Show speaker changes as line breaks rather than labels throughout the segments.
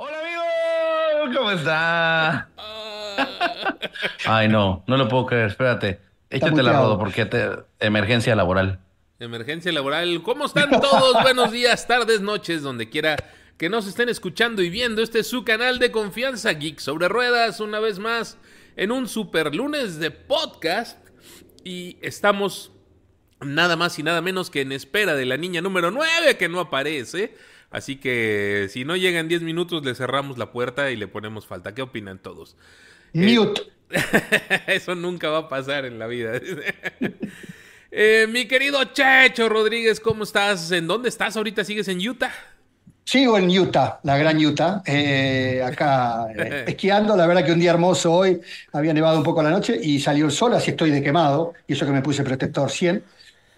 Hola amigo, ¿cómo está? Ay, no, no lo puedo creer, espérate. Échate la rodo porque te... emergencia laboral.
Emergencia laboral. ¿Cómo están todos? Buenos días, tardes, noches, donde quiera que nos estén escuchando y viendo. Este es su canal de confianza, Geek sobre Ruedas, una vez más en un super lunes de podcast. Y estamos nada más y nada menos que en espera de la niña número 9 que no aparece. Así que si no llega en 10 minutos, le cerramos la puerta y le ponemos falta. ¿Qué opinan todos?
Mute.
Eso nunca va a pasar en la vida. Eh, mi querido Checho Rodríguez, ¿cómo estás? ¿En dónde estás ahorita? ¿Sigues en Utah?
Sigo en Utah, la gran Utah, eh, acá eh, esquiando. La verdad que un día hermoso hoy, había nevado un poco la noche y salió el sol, así estoy de quemado. Y eso que me puse protector 100.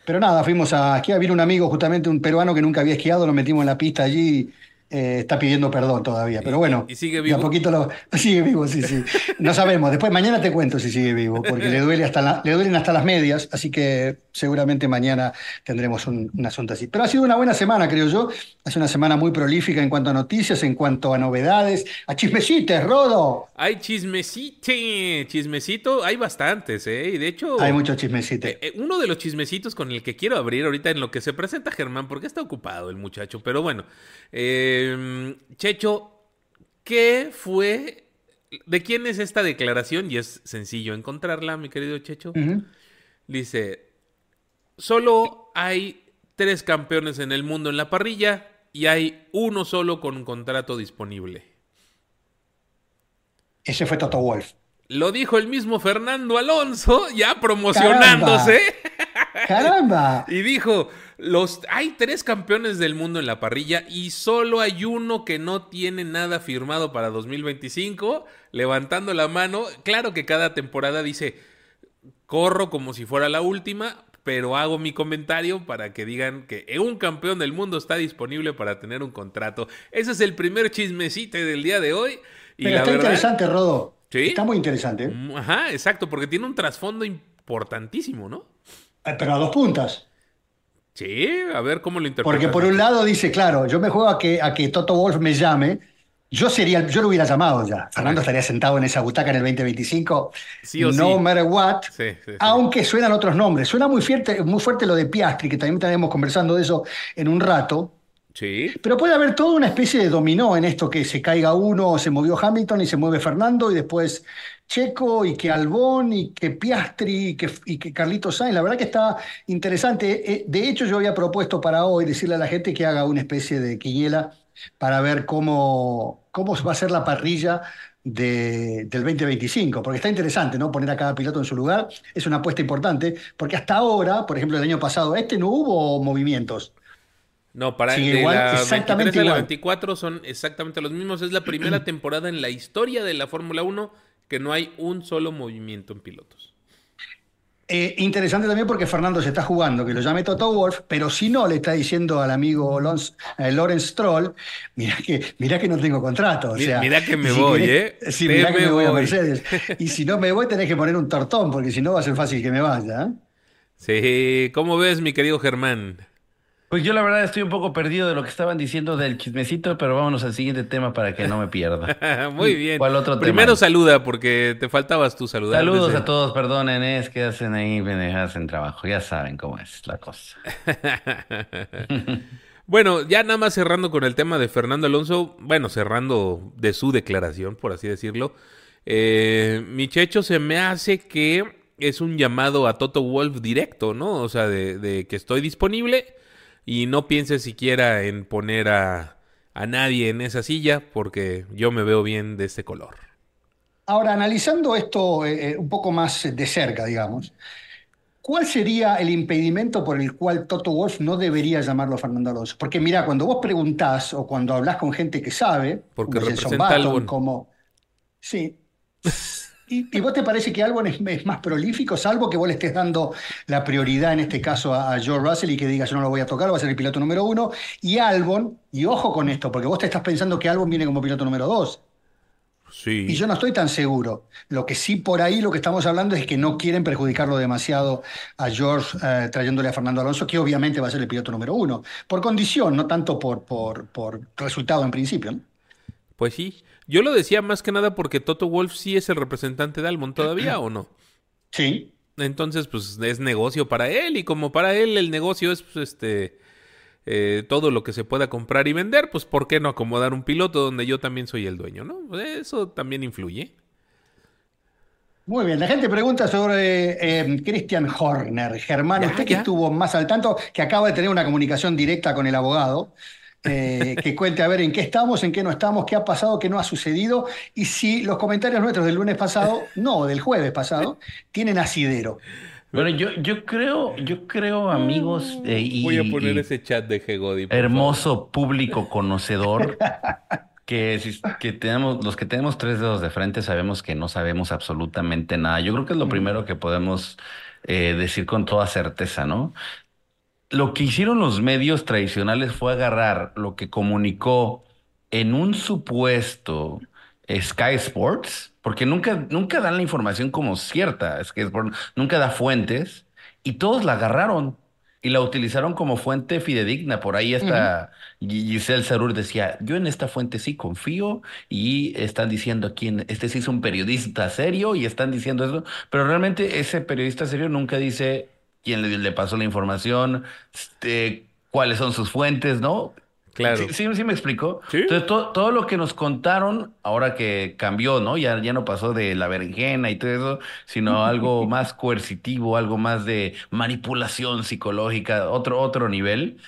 Pero nada, fuimos a esquiar. Vino un amigo, justamente un peruano que nunca había esquiado, lo metimos en la pista allí. Eh, está pidiendo perdón todavía, pero bueno.
y sigue
de
vivo?
a poquito lo, sigue vivo, sí, sí. No sabemos. Después mañana te cuento si sigue vivo, porque le, duele hasta la- le duelen hasta las medias, así que seguramente mañana tendremos un, un asunto así. Pero ha sido una buena semana, creo yo. Ha sido una semana muy prolífica en cuanto a noticias, en cuanto a novedades, a chismecites, Rodo.
Hay chismecito, chismecito, hay bastantes, ¿eh? Y de hecho,
Hay muchos chismecites.
eh, eh, uno de los chismecitos con el que quiero abrir ahorita en lo que se presenta Germán, porque está ocupado el muchacho, pero bueno, eh, Checho, ¿qué fue? ¿De quién es esta declaración? Y es sencillo encontrarla, mi querido Checho. Dice, solo hay tres campeones en el mundo en la parrilla y hay uno solo con un contrato disponible.
Ese fue Toto Wolf.
Lo dijo el mismo Fernando Alonso, ya promocionándose.
¡Caramba!
Y dijo, los, hay tres campeones del mundo en la parrilla y solo hay uno que no tiene nada firmado para 2025. Levantando la mano, claro que cada temporada dice, corro como si fuera la última, pero hago mi comentario para que digan que un campeón del mundo está disponible para tener un contrato. Ese es el primer chismecito del día de hoy. Y
Pero
la
está
verdad,
interesante, Rodo.
¿Sí?
Está muy interesante.
Ajá, exacto, porque tiene un trasfondo importantísimo, ¿no?
Pero a dos puntas.
Sí, a ver cómo lo interpretas.
Porque por un lado dice, claro, yo me juego a que, a que Toto Wolf me llame. Yo sería, yo lo hubiera llamado ya. Fernando estaría sentado en esa butaca en el 2025.
Sí o
no
sí.
matter what.
Sí, sí, sí.
Aunque suenan otros nombres. Suena muy fuerte, muy fuerte lo de Piastri, que también estaremos conversando de eso en un rato.
Sí,
Pero puede haber toda una especie de dominó en esto, que se caiga uno, se movió Hamilton y se mueve Fernando, y después Checo, y que Albón, y que Piastri, y que, y que Carlitos Sainz. La verdad que está interesante. Eh, De hecho, yo había propuesto para hoy decirle a la gente que haga una especie de quiniela para ver cómo, cómo va a ser la parrilla de- del 2025, porque está interesante, ¿no? Poner a cada piloto en su lugar es una apuesta importante, porque hasta ahora, por ejemplo, el año pasado, este no hubo movimientos.
no, para
Sí,
de
igual,
la
exactamente
23 a la
igual.
24 son exactamente los mismos. Es la primera temporada en la historia de la Fórmula 1 que no hay un solo movimiento en pilotos.
Eh, interesante también porque Fernando se está jugando, que lo llame Toto Wolf, pero si no le está diciendo al amigo Lons- eh, Lawrence Stroll, mira que, mira que no tengo contrato. O
Mi-
sea,
mira que me
si
voy,
querés-
¿eh?
Sí,
Te
mira que
me
voy a. Mercedes. Y si no me voy, tenés que poner un tortón, porque si no va a ser fácil que me vaya. ¿eh?
Sí, ¿cómo ves, mi querido Germán?
Pues yo la verdad estoy un poco perdido de lo que estaban diciendo del chismecito, pero vámonos al siguiente tema para que no me pierda.
Muy bien.
¿Cuál otro tema?
Primero saluda, porque te faltabas tú saludar.
Saludos
desde-
a todos, perdonen, es que hacen ahí pendejadas en trabajo, ya saben cómo es la cosa.
Bueno, ya nada más cerrando con el tema de Fernando Alonso, bueno, cerrando de su declaración, por así decirlo, eh, mi checho se me hace que es un llamado a Toto Wolf directo, ¿no? O sea, de, de que estoy disponible y no pienses siquiera en poner a, a nadie en esa silla porque yo me veo bien de este color.
Ahora, analizando esto eh, eh, un poco más de cerca, digamos, ¿cuál sería el impedimento por el cual Toto Wolf no debería llamarlo a Fernando Alonso? Porque mira, cuando vos preguntás o cuando hablas con gente que sabe,
Porque
como
representa
como... Sí. ¿Y, y vos te parece que Albon es, es más prolífico, salvo que vos le estés dando la prioridad en este caso a, a George Russell y que diga yo no lo voy a tocar, va a ser el piloto número uno? Y Albon, y ojo con esto, porque vos te estás pensando que Albon viene como piloto número dos.
Sí.
Y yo no estoy tan seguro. Lo que sí por ahí lo que estamos hablando es que no quieren perjudicarlo demasiado a George eh, trayéndole a Fernando Alonso, que obviamente va a ser el piloto número uno, por condición, no tanto por, por, por resultado en principio. ¿no?
Pues sí. Yo lo decía más que nada porque Toto Wolf sí es el representante de Almond todavía, ¿o no?
Sí.
Entonces, pues es negocio para él y como para él el negocio es pues, este eh, todo lo que se pueda comprar y vender, pues ¿por qué no acomodar un piloto donde yo también soy el dueño, no? Eso también influye.
Muy bien, la gente pregunta sobre eh, Christian Horner. Germán,
Ya,
usted que estuvo más al tanto, que acaba de tener una comunicación directa con el abogado, eh, que cuente a ver en qué estamos, en qué no estamos, qué ha pasado, qué no ha sucedido, y si los comentarios nuestros del lunes pasado, no, del jueves pasado, tienen asidero.
Bueno, yo, yo creo, yo creo, amigos, eh, y,
Voy a poner
y
ese chat de Hegodi. por favor.
hermoso público conocedor, que, que tenemos, los que tenemos tres dedos de frente sabemos que no sabemos absolutamente nada. Yo creo que es lo primero que podemos eh, decir con toda certeza, ¿no? Lo que hicieron los medios tradicionales fue agarrar lo que comunicó en un supuesto Sky Sports, porque nunca, nunca dan la información como cierta, Sky Sports nunca da fuentes, y todos la agarraron y la utilizaron como fuente fidedigna. Por ahí está Gi- Giselle Sarur decía, yo en esta fuente sí confío, y están diciendo aquí, en- este sí es un periodista serio, y están diciendo eso, pero realmente ese periodista serio nunca dice quién le, le pasó la información, este, cuáles son sus fuentes, ¿no?
Claro.
Sí, sí, sí me explico.
Sí.
Entonces, to- todo lo que nos contaron, ahora que cambió, ¿no? Ya, ya no pasó de la berenjena y todo eso, sino algo más coercitivo, algo más de manipulación psicológica, otro, otro nivel.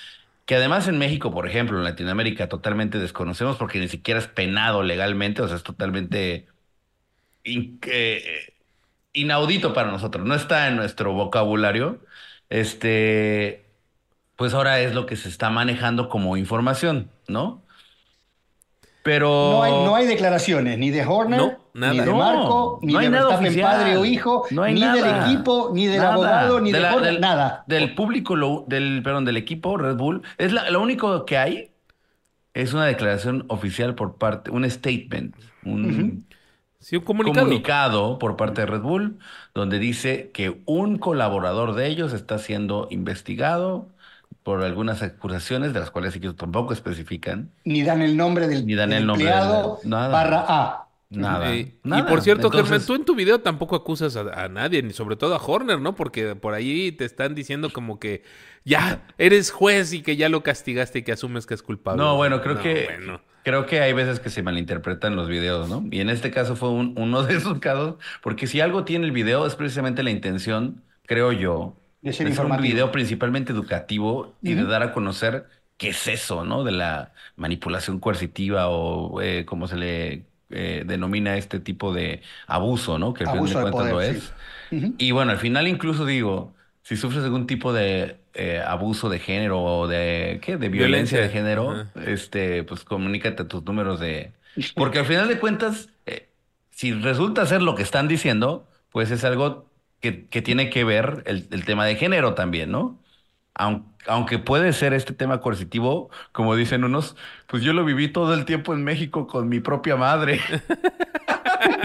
Que además en México, por ejemplo, en Latinoamérica, totalmente desconocemos porque ni siquiera es penado legalmente, o sea, es totalmente in- eh, inaudito para nosotros, no está en nuestro vocabulario. Este, pues ahora es lo que se está manejando como información, ¿no? Pero
No hay, no hay declaraciones ni de Horner,
No, nada.
ni de
No,
Marco, ni
no hay
de
nada
Verstappen
oficial.
padre o hijo,
No hay
ni del
nada.
equipo, ni del
Nada.
abogado, ni de,
la-
Horner,
del,
nada.
Del público, lo- del, perdón, del equipo Red Bull. Es la- lo único que hay es una declaración oficial por parte, un statement, un
Sí, un comunicado.
comunicado por parte de Red Bull, donde dice que un colaborador de ellos está siendo investigado por algunas acusaciones, de las cuales ellos tampoco especifican
Ni dan el nombre del,
Ni dan
del
el nombre
empleado
del-
barra A.
nada.
Eh, y
nada.
por cierto, Germán, tú en tu video tampoco acusas a, a nadie, ni sobre todo a Horner, ¿no? Porque por ahí te están diciendo como que ya eres juez y que ya lo castigaste y que asumes que es culpable.
No, bueno, creo
No,
que
bueno.
Creo que hay veces que se malinterpretan los videos, ¿no? Y en este caso fue un- uno de esos casos, porque si algo tiene el video es precisamente la intención, creo yo,
De ser
de ser un video principalmente educativo y de dar a conocer qué es eso, ¿no? De la manipulación coercitiva o eh, como se le eh, denomina este tipo de abuso, ¿no? Que al final
Abuso
de
de
cuentas lo es.
sí.
Y bueno, al final incluso digo, si sufres algún tipo de eh, abuso de género o de, ¿qué? De violencia,
Violencia,
de género, este, pues comunícate a tus números de... Porque al final de cuentas, eh, si resulta ser lo que están diciendo, pues es algo que, que tiene que ver el, el tema de género también, ¿no? Aun- Aunque puede ser este tema coercitivo, como dicen unos, pues yo lo viví todo el tiempo en México con mi propia madre.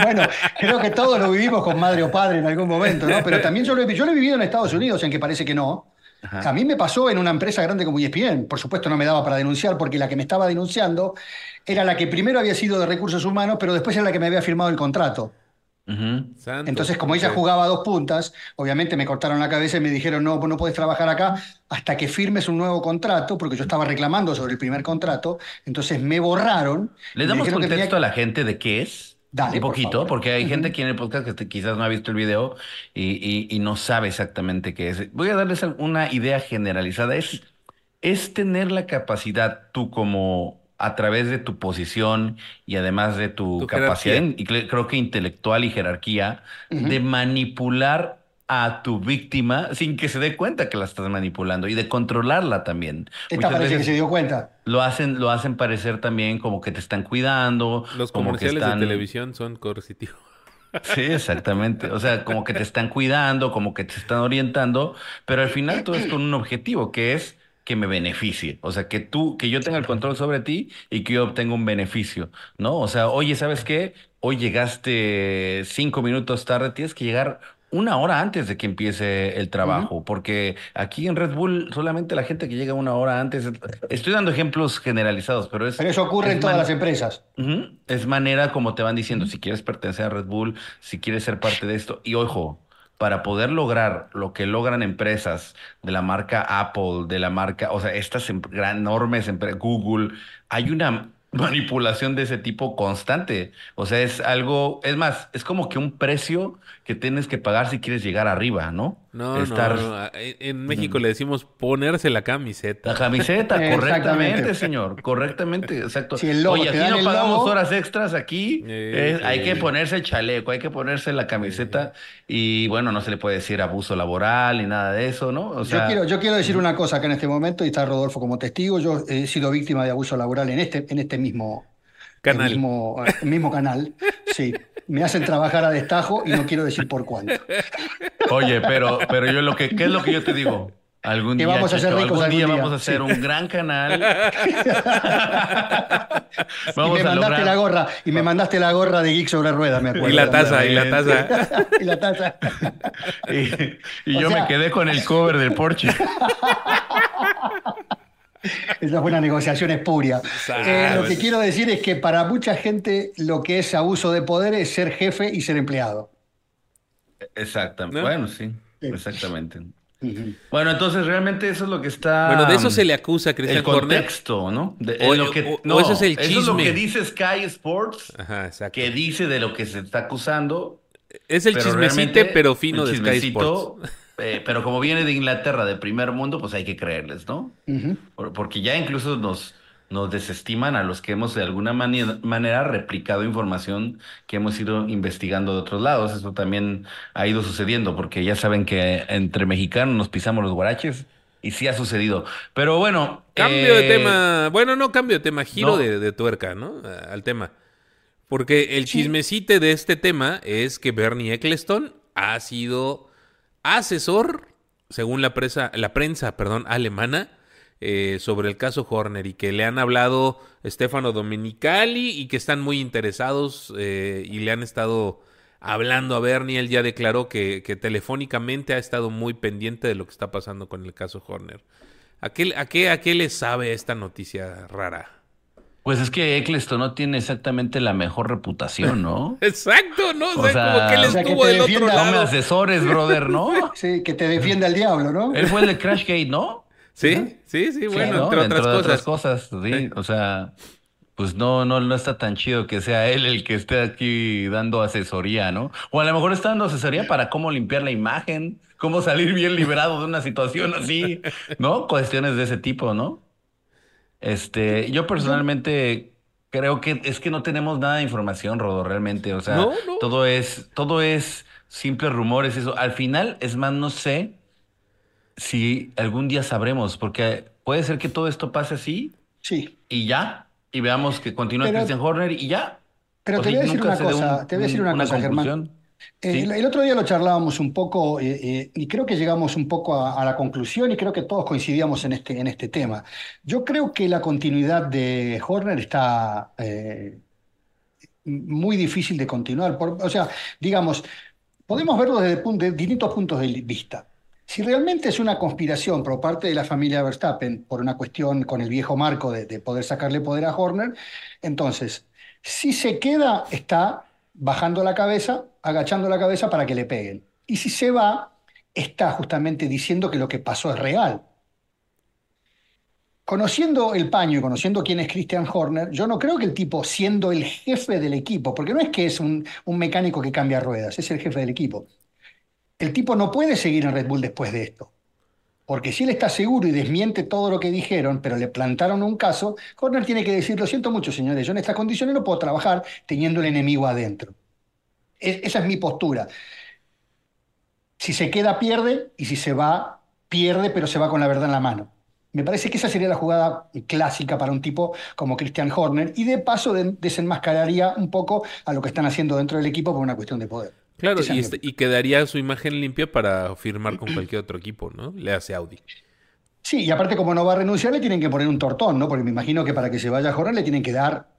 Bueno, creo que todos lo vivimos con madre o padre en algún momento, ¿no? Pero también yo lo he, yo lo he vivido en Estados Unidos, en que parece que no.
Ajá.
A mí me pasó en una empresa grande como ESPN. Por supuesto, no me daba para denunciar porque la que me estaba denunciando era la que primero había sido de recursos humanos, pero después era la que me había firmado el contrato. Entonces, como ella jugaba a dos puntas, obviamente me cortaron la cabeza y me dijeron, no, vos no podés trabajar acá hasta que firmes un nuevo contrato, porque yo estaba reclamando sobre el primer contrato. Entonces me borraron.
¿Le damos
que
contexto
tenía
a la gente de qué es?
Dale,
Un poquito, porque hay gente aquí en el podcast que te- quizás no ha visto el video y, y- y no sabe exactamente qué es. Voy a darles una idea generalizada. Es, es tener la capacidad tú como a través de tu posición y además de tu,
Tu
capacidad,
jerarquía.
y cre- creo que intelectual y jerarquía, de manipular a tu víctima sin que se dé cuenta que la estás manipulando y de controlarla también.
Esta
Muchas
parece
veces-
que se dio cuenta.
lo hacen, lo hacen parecer también como que te están cuidando.
Los
como que
comerciales
están-
de televisión son coercitivos.
Sí, exactamente. O sea, como que te están cuidando, como que te están orientando, pero al final todo es con un objetivo, que es que me beneficie. O sea, que tú, que yo tenga el control sobre ti y que yo obtenga un beneficio, ¿no? O sea, oye, ¿sabes qué? Hoy llegaste cinco minutos tarde, tienes que llegar una hora antes de que empiece el trabajo, porque aquí en Red Bull solamente la gente que llega una hora antes, estoy dando ejemplos generalizados, pero es...
Pero eso ocurre
es
en todas las empresas.
Es manera como te van diciendo, si quieres pertenecer a Red Bull, si quieres ser parte de esto. Y ojo, para poder lograr lo que logran empresas de la marca Apple, de la marca, o sea, estas em- gran- enormes empresas, Google, hay una manipulación de ese tipo constante. O sea, es algo, es más, es como que un precio que tienes que pagar si quieres llegar arriba, ¿no?
No,
Estar-
no, no. En México le decimos ponerse la camiseta.
La camiseta, correctamente, señor, correctamente, exacto.
Si el logo,
Oye, aquí no pagamos
logo.
horas extras, aquí
Eh,
eh, hay que ponerse el chaleco, hay que ponerse la camiseta y bueno, no se le puede decir abuso laboral ni nada de eso, ¿no? O sea,
yo, quiero, yo quiero decir una cosa acá en este momento, y está Rodolfo como testigo. Yo he sido víctima de abuso laboral en este, en este mismo
Canal.
el mismo, el mismo canal. Sí, me hacen trabajar a destajo y no quiero decir por cuánto.
oye, pero, pero yo lo que, ¿qué es lo que yo te digo? Algún
Que
día,
vamos a ser ricos
algún día
algún día,
vamos a hacer
sí.
un gran canal.
y
vamos
me
a
mandaste
lograr.
la gorra, y me mandaste la gorra de Geek sobre ruedas, me acuerdo.
Y la taza, y la taza.
y la taza.
Y, y yo
sea-
me quedé con el cover del Porsche.
Esa fue una negociación espuria. Eh, lo que quiero decir es que para mucha gente lo que es abuso de poder es ser jefe y ser empleado.
Exactamente.
¿No?
Bueno, sí, exactamente. Bueno, entonces realmente eso es lo que está.
Bueno, de eso se le acusa a Christian
el
Horner.
contexto, ¿no? De-
O-
lo que-
o- o
no,
ese es el
Eso es lo
chisme.
que dice Sky Sports,
Ajá,
que dice de lo que se está acusando.
Es el
pero
chismecite, pero fino
el
de Sky Sports.
Eh, pero como viene de Inglaterra, de primer mundo, pues hay que creerles, ¿no? Por- Porque ya incluso nos, nos desestiman a los que hemos de alguna manera replicado información que hemos ido investigando de otros lados. Eso también ha ido sucediendo, porque ya saben que entre mexicanos nos pisamos los guaraches y sí ha sucedido. Pero bueno.
Cambio de
eh,
tema. Bueno, no cambio de tema, giro
no.
de, de tuerca, ¿no? Al tema. Porque el chismecite de este tema es que Bernie Eccleston ha sido asesor, según la, presa, la prensa perdón, alemana, eh, sobre el caso Horner y que le han hablado Stefano Domenicali y que están muy interesados eh, y le han estado hablando a Bernie. Él ya declaró que, que telefónicamente ha estado muy pendiente de lo que está pasando con el caso Horner. ¿A qué, a qué, a qué le sabe esta noticia rara?
Pues es que Eccleston no tiene exactamente la mejor reputación, ¿no?
Exacto, ¿no? O
O
sea,
sea,
como que él
o sea, que
estuvo
te
del otro
defienda-
No me asesores, brother, ¿no?
Sí, que te defienda el diablo, ¿no?
Él fue el de Crashgate, ¿no?
Sí, sí, sí, bueno,
¿no?
entre otras
Dentro de
cosas.
cosas, sí. O sea, pues no, no, no está tan chido que sea él el que esté aquí dando asesoría, ¿no? O a lo mejor está dando asesoría para cómo limpiar la imagen, cómo salir bien librado de una situación así, ¿no? Cuestiones de ese tipo, ¿no? Este, yo personalmente creo que es que no tenemos nada de información, Rodo, realmente. O sea,
No, no.
todo es, todo es simples rumores, eso. Al final, es más, no sé si algún día sabremos, porque puede ser que todo esto pase así
Sí.
y ya, y veamos que continúa
Pero-
Christian Horner y ya.
Pero
O
te voy a decir una cosa,
un-
te voy a decir
un-
una, cosa, Germán.
conclusión.
Eh,
Sí.
el, el otro día lo charlábamos un poco eh, eh, y creo que llegamos un poco a, a la conclusión y creo que todos coincidíamos en este, en este tema. Yo creo que la continuidad de Horner está eh, muy difícil de continuar. Por- o sea, digamos, podemos verlo desde de distintos puntos de vista. Si realmente es una conspiración por parte de la familia Verstappen por una cuestión con el viejo marco de, de poder sacarle poder a Horner, entonces, si se queda, está bajando la cabeza, agachando la cabeza para que le peguen. Y si se va, está justamente diciendo que lo que pasó es real. Conociendo el paño y conociendo quién es Christian Horner, yo no creo que el tipo, siendo el jefe del equipo, porque no es que es un, un mecánico que cambia ruedas, es el jefe del equipo. El tipo no puede seguir en Red Bull después de esto. Porque si él está seguro y desmiente todo lo que dijeron, pero le plantaron un caso, Horner tiene que decir, lo siento mucho, señores, yo en estas condiciones no puedo trabajar teniendo el enemigo adentro. Es- esa es mi postura. Si se queda, pierde, y si se va, pierde, pero se va con la verdad en la mano. Me parece que esa sería la jugada clásica para un tipo como Christian Horner, y de paso de- desenmascararía un poco a lo que están haciendo dentro del equipo por una cuestión de poder.
Claro, y,
es
este- y quedaría su imagen limpia para firmar con cualquier otro equipo, ¿no? Le hace Audi.
Sí, y aparte como no va a renunciar, le tienen que poner un tortón, ¿no? Porque me imagino que para que se vaya a Horner le tienen que dar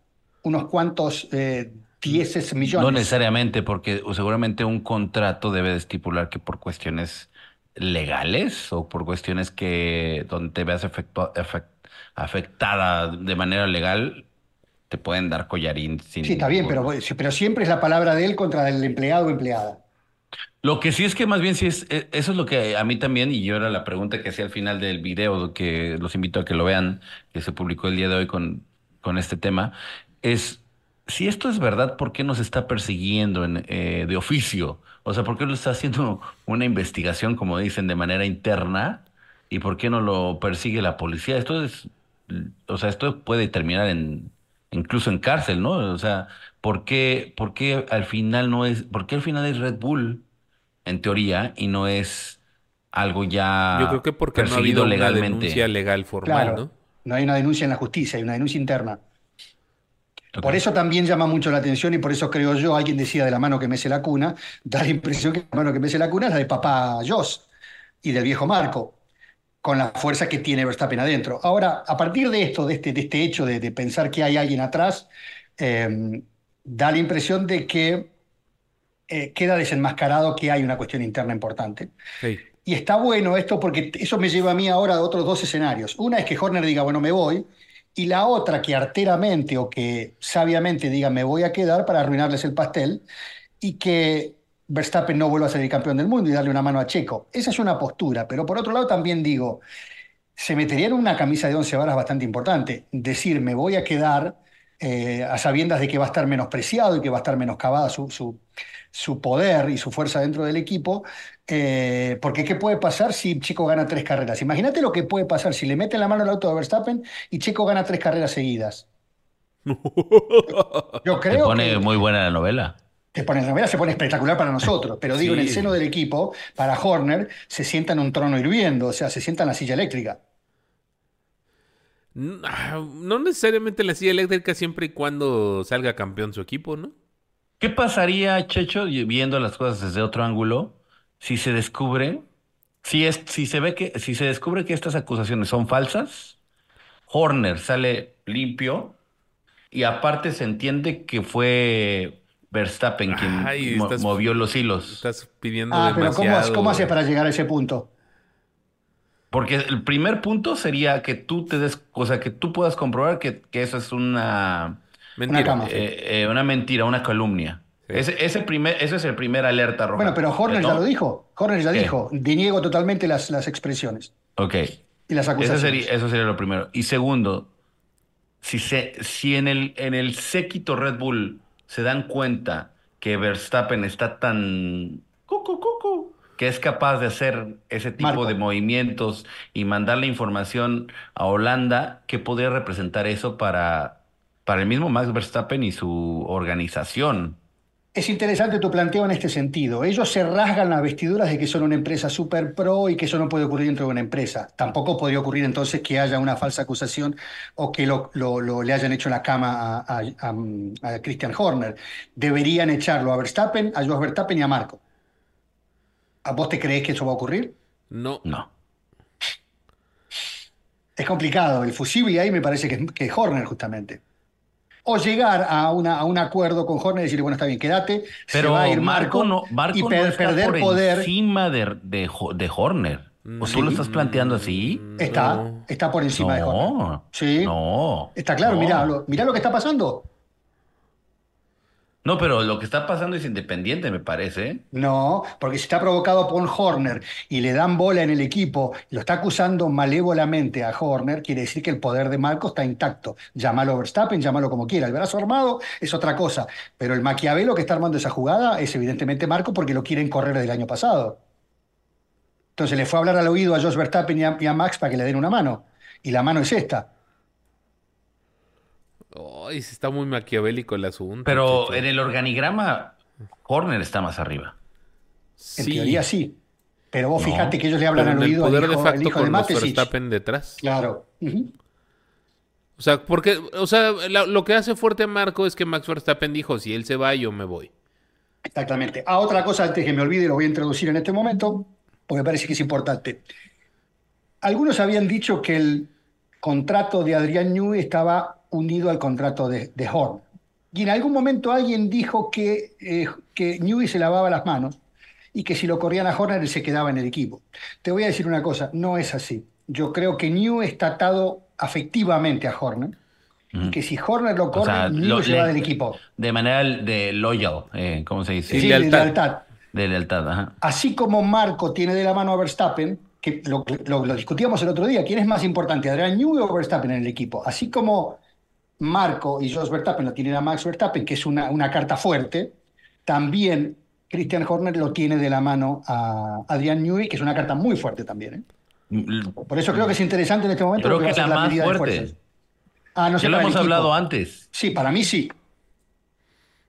unos cuantos eh, 10 millones.
No necesariamente, porque seguramente un contrato debe de estipular que por cuestiones legales o por cuestiones que donde te veas efectua- efect- afectada de manera legal, te pueden dar collarín sin
Sí, está bien, pero, pero siempre es la palabra de él contra el empleado o empleada.
Lo que sí es que más bien sí es, e- eso es lo que a mí también, y yo era la pregunta que hacía al final del video, que los invito a que lo vean, que se publicó el día de hoy con, con este tema, es si esto es verdad, ¿por qué nos está persiguiendo en, eh, de oficio? O sea, ¿por qué lo está haciendo una investigación, como dicen, de manera interna? ¿Y por qué no lo persigue la policía? Esto es, o sea, esto puede terminar en, incluso en cárcel, ¿no? O sea, ¿por qué, por qué al final no es, por qué al final es Red Bull? en teoría, y no es algo ya
Yo creo que porque no ha habido una
legalmente.
denuncia legal formal,
Claro,
¿no?
no hay una denuncia en la justicia, hay una denuncia interna. Por eso también llama mucho la atención y por eso creo yo, alguien decía de la mano que mece la cuna, da la impresión que la mano que mece la cuna es la de papá Joss y del viejo Marco, con la fuerza que tiene Verstappen adentro. Ahora, a partir de esto, de este, de este hecho de, de pensar que hay alguien atrás, eh, da la impresión de que eh, queda desenmascarado que hay una cuestión interna importante.
Sí.
Y está bueno esto porque eso me lleva a mí ahora a otros dos escenarios. Una es que Horner diga, bueno, me voy, y la otra que arteramente o que sabiamente diga, me voy a quedar para arruinarles el pastel, y que Verstappen no vuelva a ser el campeón del mundo y darle una mano a Checo. Esa es una postura, pero por otro lado también digo, se metería en una camisa de once varas bastante importante. Decir, me voy a quedar eh, a sabiendas de que va a estar menospreciado y que va a estar menoscabada su, su, su poder y su fuerza dentro del equipo, eh, porque ¿qué puede pasar si Checo gana tres carreras? Imagínate lo que puede pasar si le meten la mano al auto de Verstappen y Checo gana tres carreras seguidas. Yo
Te
creo
pone
que
muy buena la novela.
te pone, la novela se pone espectacular para nosotros, pero digo, en el seno del equipo, para Horner, se sienta en un trono hirviendo, o sea, se sienta en la silla eléctrica.
N- ah, No necesariamente la silla eléctrica siempre y cuando salga campeón su equipo, ¿no?
¿Qué pasaría, Checho, viendo las cosas desde otro ángulo, si se descubre, si es, si se ve que, si se descubre que estas acusaciones son falsas, Horner sale limpio y aparte se entiende que fue Verstappen quien
Ay,
mo-
estás-
movió los hilos.
Estás pidiendo
Ah, pero ¿cómo. ¿cómo haces para llegar a ese punto?
Porque el primer punto sería que tú te des, o sea, que tú puedas comprobar que, que eso es una,
Mentira.
Una cama.
eh, eh, una mentira, una calumnia.
Sí.
Ese, ese primer, ese es el primer alerta roja.
Bueno, pero Horner ya lo dijo. Horner ya
¿Qué?
dijo. Deniego totalmente las, las expresiones
Ok.
y las
Eso
acusaciones.
sería, eso sería lo primero. Y segundo, si, se, si en el, en el séquito Red Bull se dan cuenta que Verstappen está tan cucu, cucu, que es capaz de hacer ese tipo
Marco.
de movimientos y mandar la información a Holanda, ¿qué podría representar eso para, para el mismo Max Verstappen y su organización?
Es interesante tu planteo en este sentido. Ellos se rasgan las vestiduras de que son una empresa super pro y que eso no puede ocurrir dentro de una empresa. Tampoco podría ocurrir entonces que haya una falsa acusación o que lo, lo- lo- le hayan hecho la cama a, a- a- a Christian Horner. Deberían echarlo a Verstappen, a Jos Verstappen y a Marco. ¿A vos te crees que eso va a ocurrir?
No.
No.
Es complicado. El fusible ahí me parece que es, que es Horner justamente. O llegar a, una, a un acuerdo con Horner y decirle, bueno, está bien, quédate, se
Pero
va a ir
Marco,
Marco,
no, Marco
y
no
per-
está
perder
por
poder.
encima de, de, de Horner. ¿O tú lo
Sí.
estás planteando así?
Está,
No.
está por encima de Horner.
No,
Sí.
no.
Está claro,
no.
mirá, lo, mirá lo que está pasando.
No, pero lo que está pasando es independiente, me parece. ¿eh?
No, porque si está provocado por Horner y le dan bola en el equipo, lo está acusando malévolamente a Horner, quiere decir que el poder de Marco está intacto. Llámalo Verstappen, llámalo como quiera. El brazo armado es otra cosa, pero el maquiavelo que está armando esa jugada es evidentemente Marco porque lo quieren correr desde el año pasado. Entonces le fue a hablar al oído a Jos Verstappen y a Max para que le den una mano. Y la mano es esta.
Ay, sí está muy maquiavélico el asunto.
Pero en el organigrama, Horner está más arriba.
En
Sí.
teoría sí. Pero vos
No.
fíjate que ellos le hablan al
el
oído al
poder
hijo,
de facto
hijo de
con los. Verstappen detrás.
Claro.
O sea, porque, o sea, la- lo que hace fuerte a Marco es que Max Verstappen dijo, si él se va, yo me voy.
Exactamente. Ah, otra cosa antes que me olvide, lo voy a introducir en este momento, porque me parece que es importante. Algunos habían dicho que el contrato de Adrián Newey estaba unido al contrato de, de Horn. Y en algún momento alguien dijo que, eh, que Newey se lavaba las manos y que si lo corrían a Horner él se quedaba en el equipo. Te voy a decir una cosa, no es así. Yo creo que New está atado afectivamente a Horner. Y que si Horner lo corre,
sea,
New
lo-
se
le-
va del equipo.
De manera de loyal, eh, ¿cómo se dice?
Sí,
Sí, de
lealtad.
lealtad.
De lealtad, ajá.
Así como Marco tiene de la mano a Verstappen, que lo, lo- lo discutíamos el otro día, ¿quién es más importante, Adrián Newey o Verstappen en el equipo? Así como Marco y Jos Verstappen lo tienen a Max Verstappen, que es una, una carta fuerte, también Christian Horner lo tiene de la mano a Adrián Newey, que es una carta muy fuerte también. ¿eh? Por eso creo que es interesante en este momento.
Creo que es la más fuerte.
Ah, no sé
Ya lo hemos hablado antes.
Sí, para mí sí.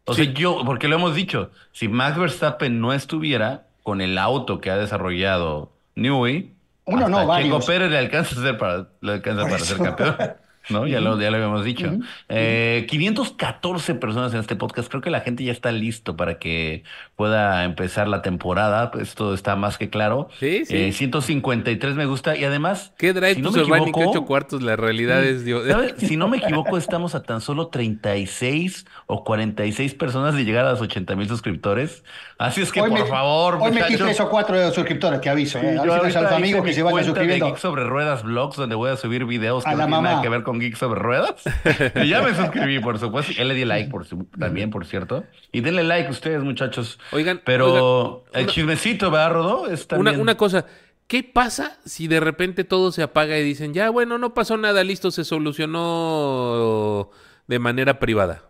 O sea, yo, porque lo hemos dicho, si Max Verstappen no estuviera con el auto que ha desarrollado Newey,
Uno
hasta
no,
Checo
varios.
Pérez le alcanza a ser para, le alcanza
Por
para ser campeón. ¿No? Ya lo, ya lo habíamos dicho. Eh, 514 personas en este podcast. Creo que la gente ya está listo para que pueda empezar la temporada. Esto está más que claro.
Sí, sí.
Eh, 153 me gusta. Y además,
¿Qué Drive
si
to
no me equivoco,
qué ocho cuartos? La realidad es Dios.
¿Sabes? Si no me equivoco, estamos a tan solo 36 o 46 personas de llegar a los 80 mil suscriptores. Así es que,
Hoy
por
me-
favor,
Hoy metí
muchachos.
tres o cuatro suscriptores, te aviso.
Sí,
¿eh? A ver si los amigos que se vayan suscribiendo.
Geek sobre Ruedas Vlogs, donde voy a subir videos que
A
no tienen nada que ver con Geek sobre Ruedas. Y ya me suscribí, por supuesto. Ya le di like por su- también, por cierto. Y denle like ustedes, muchachos.
Oigan,
Pero
oigan,
el
una-
chismecito, ¿verdad, Rodó? Es
Una,
también...
una cosa, ¿qué pasa si de repente todo se apaga y dicen, ya, bueno, no pasó nada, listo, se solucionó de manera privada?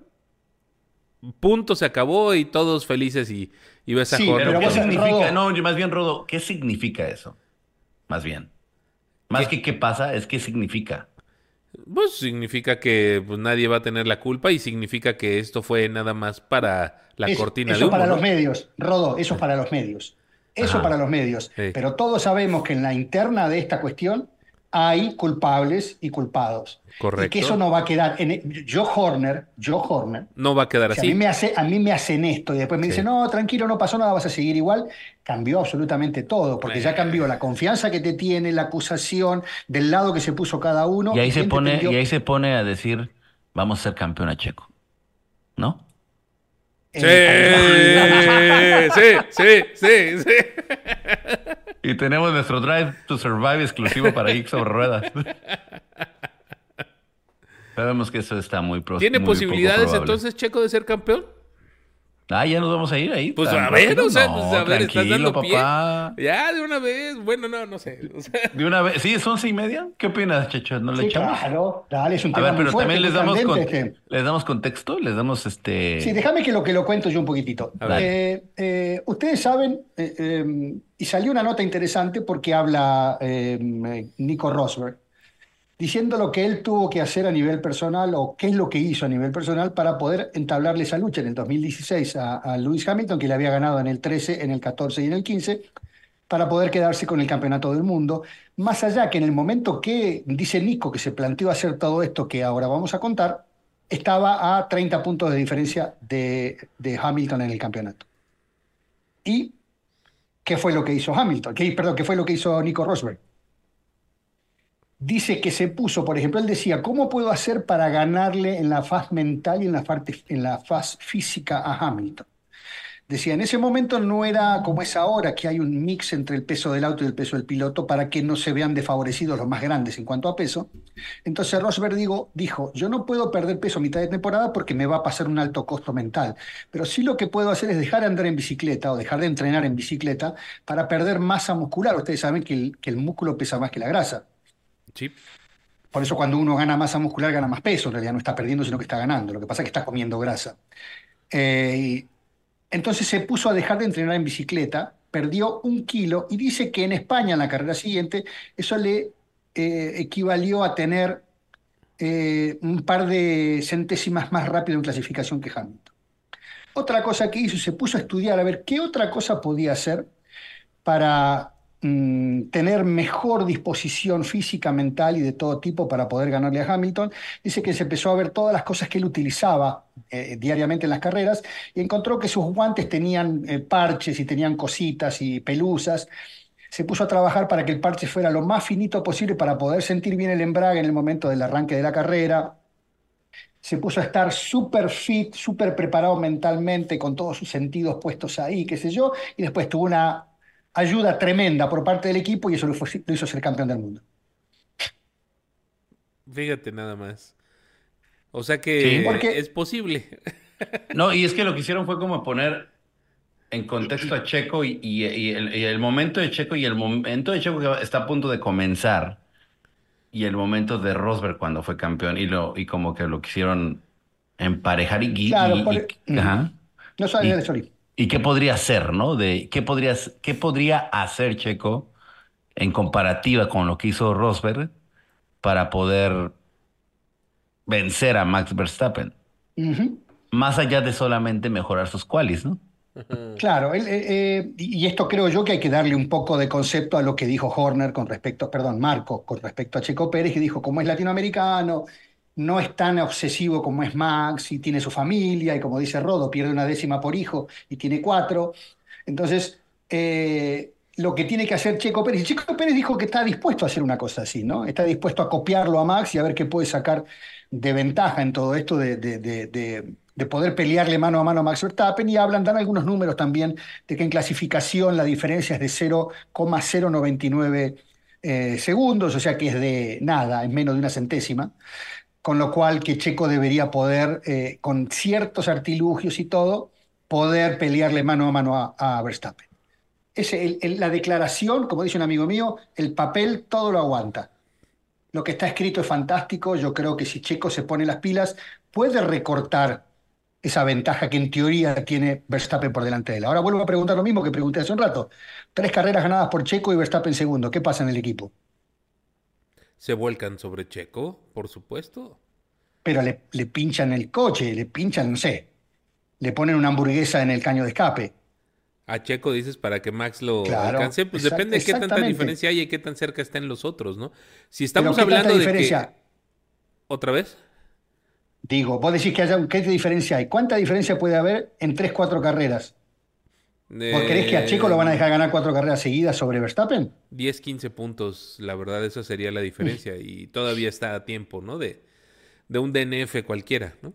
Punto, se acabó y todos felices y, y ves a
Sí.
Pero ¿qué significa?
Rodo-
No, yo más bien, Rodo, ¿qué significa eso? Más bien. Más que qué pasa, es qué significa.
Pues significa que pues, nadie va a tener la culpa y significa que esto fue nada más para la cortina
eso
de humo.
para
¿no?
los medios, Rodo, eso es para los medios. Eso
Ajá.
para los medios.
Sí.
Pero todos sabemos que en la interna de esta cuestión hay culpables y culpados.
Correcto.
Y que eso no va a quedar. En, yo, Horner, yo, Horner,
No va a quedar
si a
así.
mí, me hace, a mí me hacen esto y después me
Sí.
dicen, no, tranquilo, no pasó nada, vas a seguir igual, cambió absolutamente todo, porque ya cambió la confianza que te tiene, la acusación, del lado que se puso cada uno.
Y ahí se pone, y ahí se pone a decir, vamos a ser campeón a Checo. ¿No?
Sí, sí, sí, sí, sí.
Y tenemos nuestro Drive to Survive exclusivo para Geek sobre Ruedas. Sabemos que eso está muy pro-
¿Tiene
muy
posibilidades entonces Checo de ser campeón?
Ah, ya nos vamos a ir ahí.
Pues a ver,
rápido.
o sea,
No,
pues, a ver, estás
tranquilo,
dando pie.
papá.
Ya, de una vez. Bueno, no, no sé. O sea,
De una vez, sí, es once y media. ¿Qué opinas, Checho? ¿No le
Sí,
echamos?
claro, dale, es un
A
tema
ver,
muy
pero
fuerte,
también les damos, con-
candente,
les damos contexto, les damos este.
Sí, déjame que lo que lo cuento yo un poquitito.
A ver.
Eh, eh, ustedes saben, eh, eh, y salió una nota interesante porque habla eh, Nico Rosberg, diciendo lo que él tuvo que hacer a nivel personal o qué es lo que hizo a nivel personal para poder entablarle esa lucha en el 2016 a, a Lewis Hamilton, que le había ganado en el 13, en el 14 y en el 15, para poder quedarse con el campeonato del mundo. Más allá que en el momento que dice Nico que se planteó hacer todo esto que ahora vamos a contar, estaba a 30 puntos de diferencia de, de Hamilton en el campeonato. ¿Y qué fue lo que hizo Hamilton? ¿Qué, perdón, ¿qué fue lo que hizo Nico Rosberg? Dice que se puso, por ejemplo, él decía, ¿cómo puedo hacer para ganarle en la faz mental y en la, en la faz física a Hamilton? Decía, en ese momento no era como es ahora, que hay un mix entre el peso del auto y el peso del piloto para que no se vean desfavorecidos los más grandes en cuanto a peso. Entonces Rosberg digo, dijo, yo no puedo perder peso a mitad de temporada porque me va a pasar un alto costo mental, pero sí lo que puedo hacer es dejar de andar en bicicleta o dejar de entrenar en bicicleta para perder masa muscular. Ustedes saben que el músculo pesa más que la grasa.
Sí.
Por eso cuando uno gana masa muscular gana más peso, en realidad no está perdiendo, sino que está ganando. Lo que pasa es que está comiendo grasa. Eh, entonces se puso a dejar de entrenar en bicicleta, perdió un kilo y dice que en España, en la carrera siguiente, eso le eh, equivalió a tener eh, un par de centésimas más rápido en clasificación que Hamilton. Otra cosa que hizo, se puso a estudiar a ver qué otra cosa podía hacer para mm, tener mejor disposición física, mental y de todo tipo para poder ganarle a Hamilton. Dice que se empezó a ver todas las cosas que él utilizaba eh, diariamente en las carreras y encontró que sus guantes tenían eh, parches y tenían cositas y pelusas. Se puso a trabajar para que el parche fuera lo más finito posible para poder sentir bien el embrague en el momento del arranque de la carrera. se puso a estar súper fit, súper preparado mentalmente, con todos sus sentidos puestos ahí, qué sé yo, y después tuvo una ayuda tremenda por parte del equipo y eso lo, hizo ser campeón del mundo.
Fíjate nada más. O sea que es posible.
No, y es que lo que hicieron fue como poner en contexto a Checo y, el, momento de Checo y el momento de Checo que está a punto de comenzar y el momento de Rosberg cuando fue campeón y lo y como que lo quisieron emparejar y,
claro, no sabía de
¿Y qué podría hacer, no? De qué podría, qué podría hacer Checo en comparativa con lo que hizo Rosberg para poder vencer a Max Verstappen. Más allá de solamente mejorar sus qualis, ¿no?
Claro, eh, eh, y esto creo yo que hay que darle un poco de concepto a lo que dijo Horner con respecto, perdón, Marco, con respecto a Checo Pérez, que dijo, como es latinoamericano, no es tan obsesivo como es Max, y tiene su familia, y como dice Rodo, pierde una décima por hijo y tiene cuatro. Entonces, eh, lo que tiene que hacer Checo Pérez, y Checo Pérez dijo que está dispuesto a hacer una cosa así, ¿no? Está dispuesto a copiarlo a Max y a ver qué puede sacar de ventaja en todo esto de, de poder pelearle mano a mano a Max Verstappen y hablan, dan algunos números también de que en clasificación la diferencia es de 0,099 eh, segundos, o sea que es de nada, es menos de una centésima, con lo cual que Checo debería poder, eh, con ciertos artilugios y todo, poder pelearle mano a mano a, Verstappen. Es la declaración, como dice un amigo mío, el papel todo lo aguanta. Lo que está escrito es fantástico, yo creo que si Checo se pone las pilas, puede recortar esa ventaja que en teoría tiene Verstappen por delante de él. Ahora vuelvo a preguntar lo mismo que pregunté hace un rato. Tres carreras ganadas por Checo y Verstappen segundo. ¿Qué pasa en el equipo?
Se vuelcan sobre Checo, por supuesto.
Pero le, pinchan el coche, le pinchan, no sé, le ponen una hamburguesa en el caño de escape.
A Checo dices para que Max lo alcance, pues depende de qué tanta diferencia hay y qué tan cerca estén los otros, ¿no? Si estamos hablando de diferencia? ¿Otra vez?
Digo, vos decís que haya, ¿qué diferencia hay? ¿Cuánta diferencia puede haber en 3, 4 carreras? ¿Vos crees que a Checo lo van a dejar ganar cuatro carreras seguidas sobre Verstappen?
10, 15 puntos, la verdad, esa sería la diferencia. Y todavía está a tiempo, ¿no? De, de un DNF cualquiera, ¿no?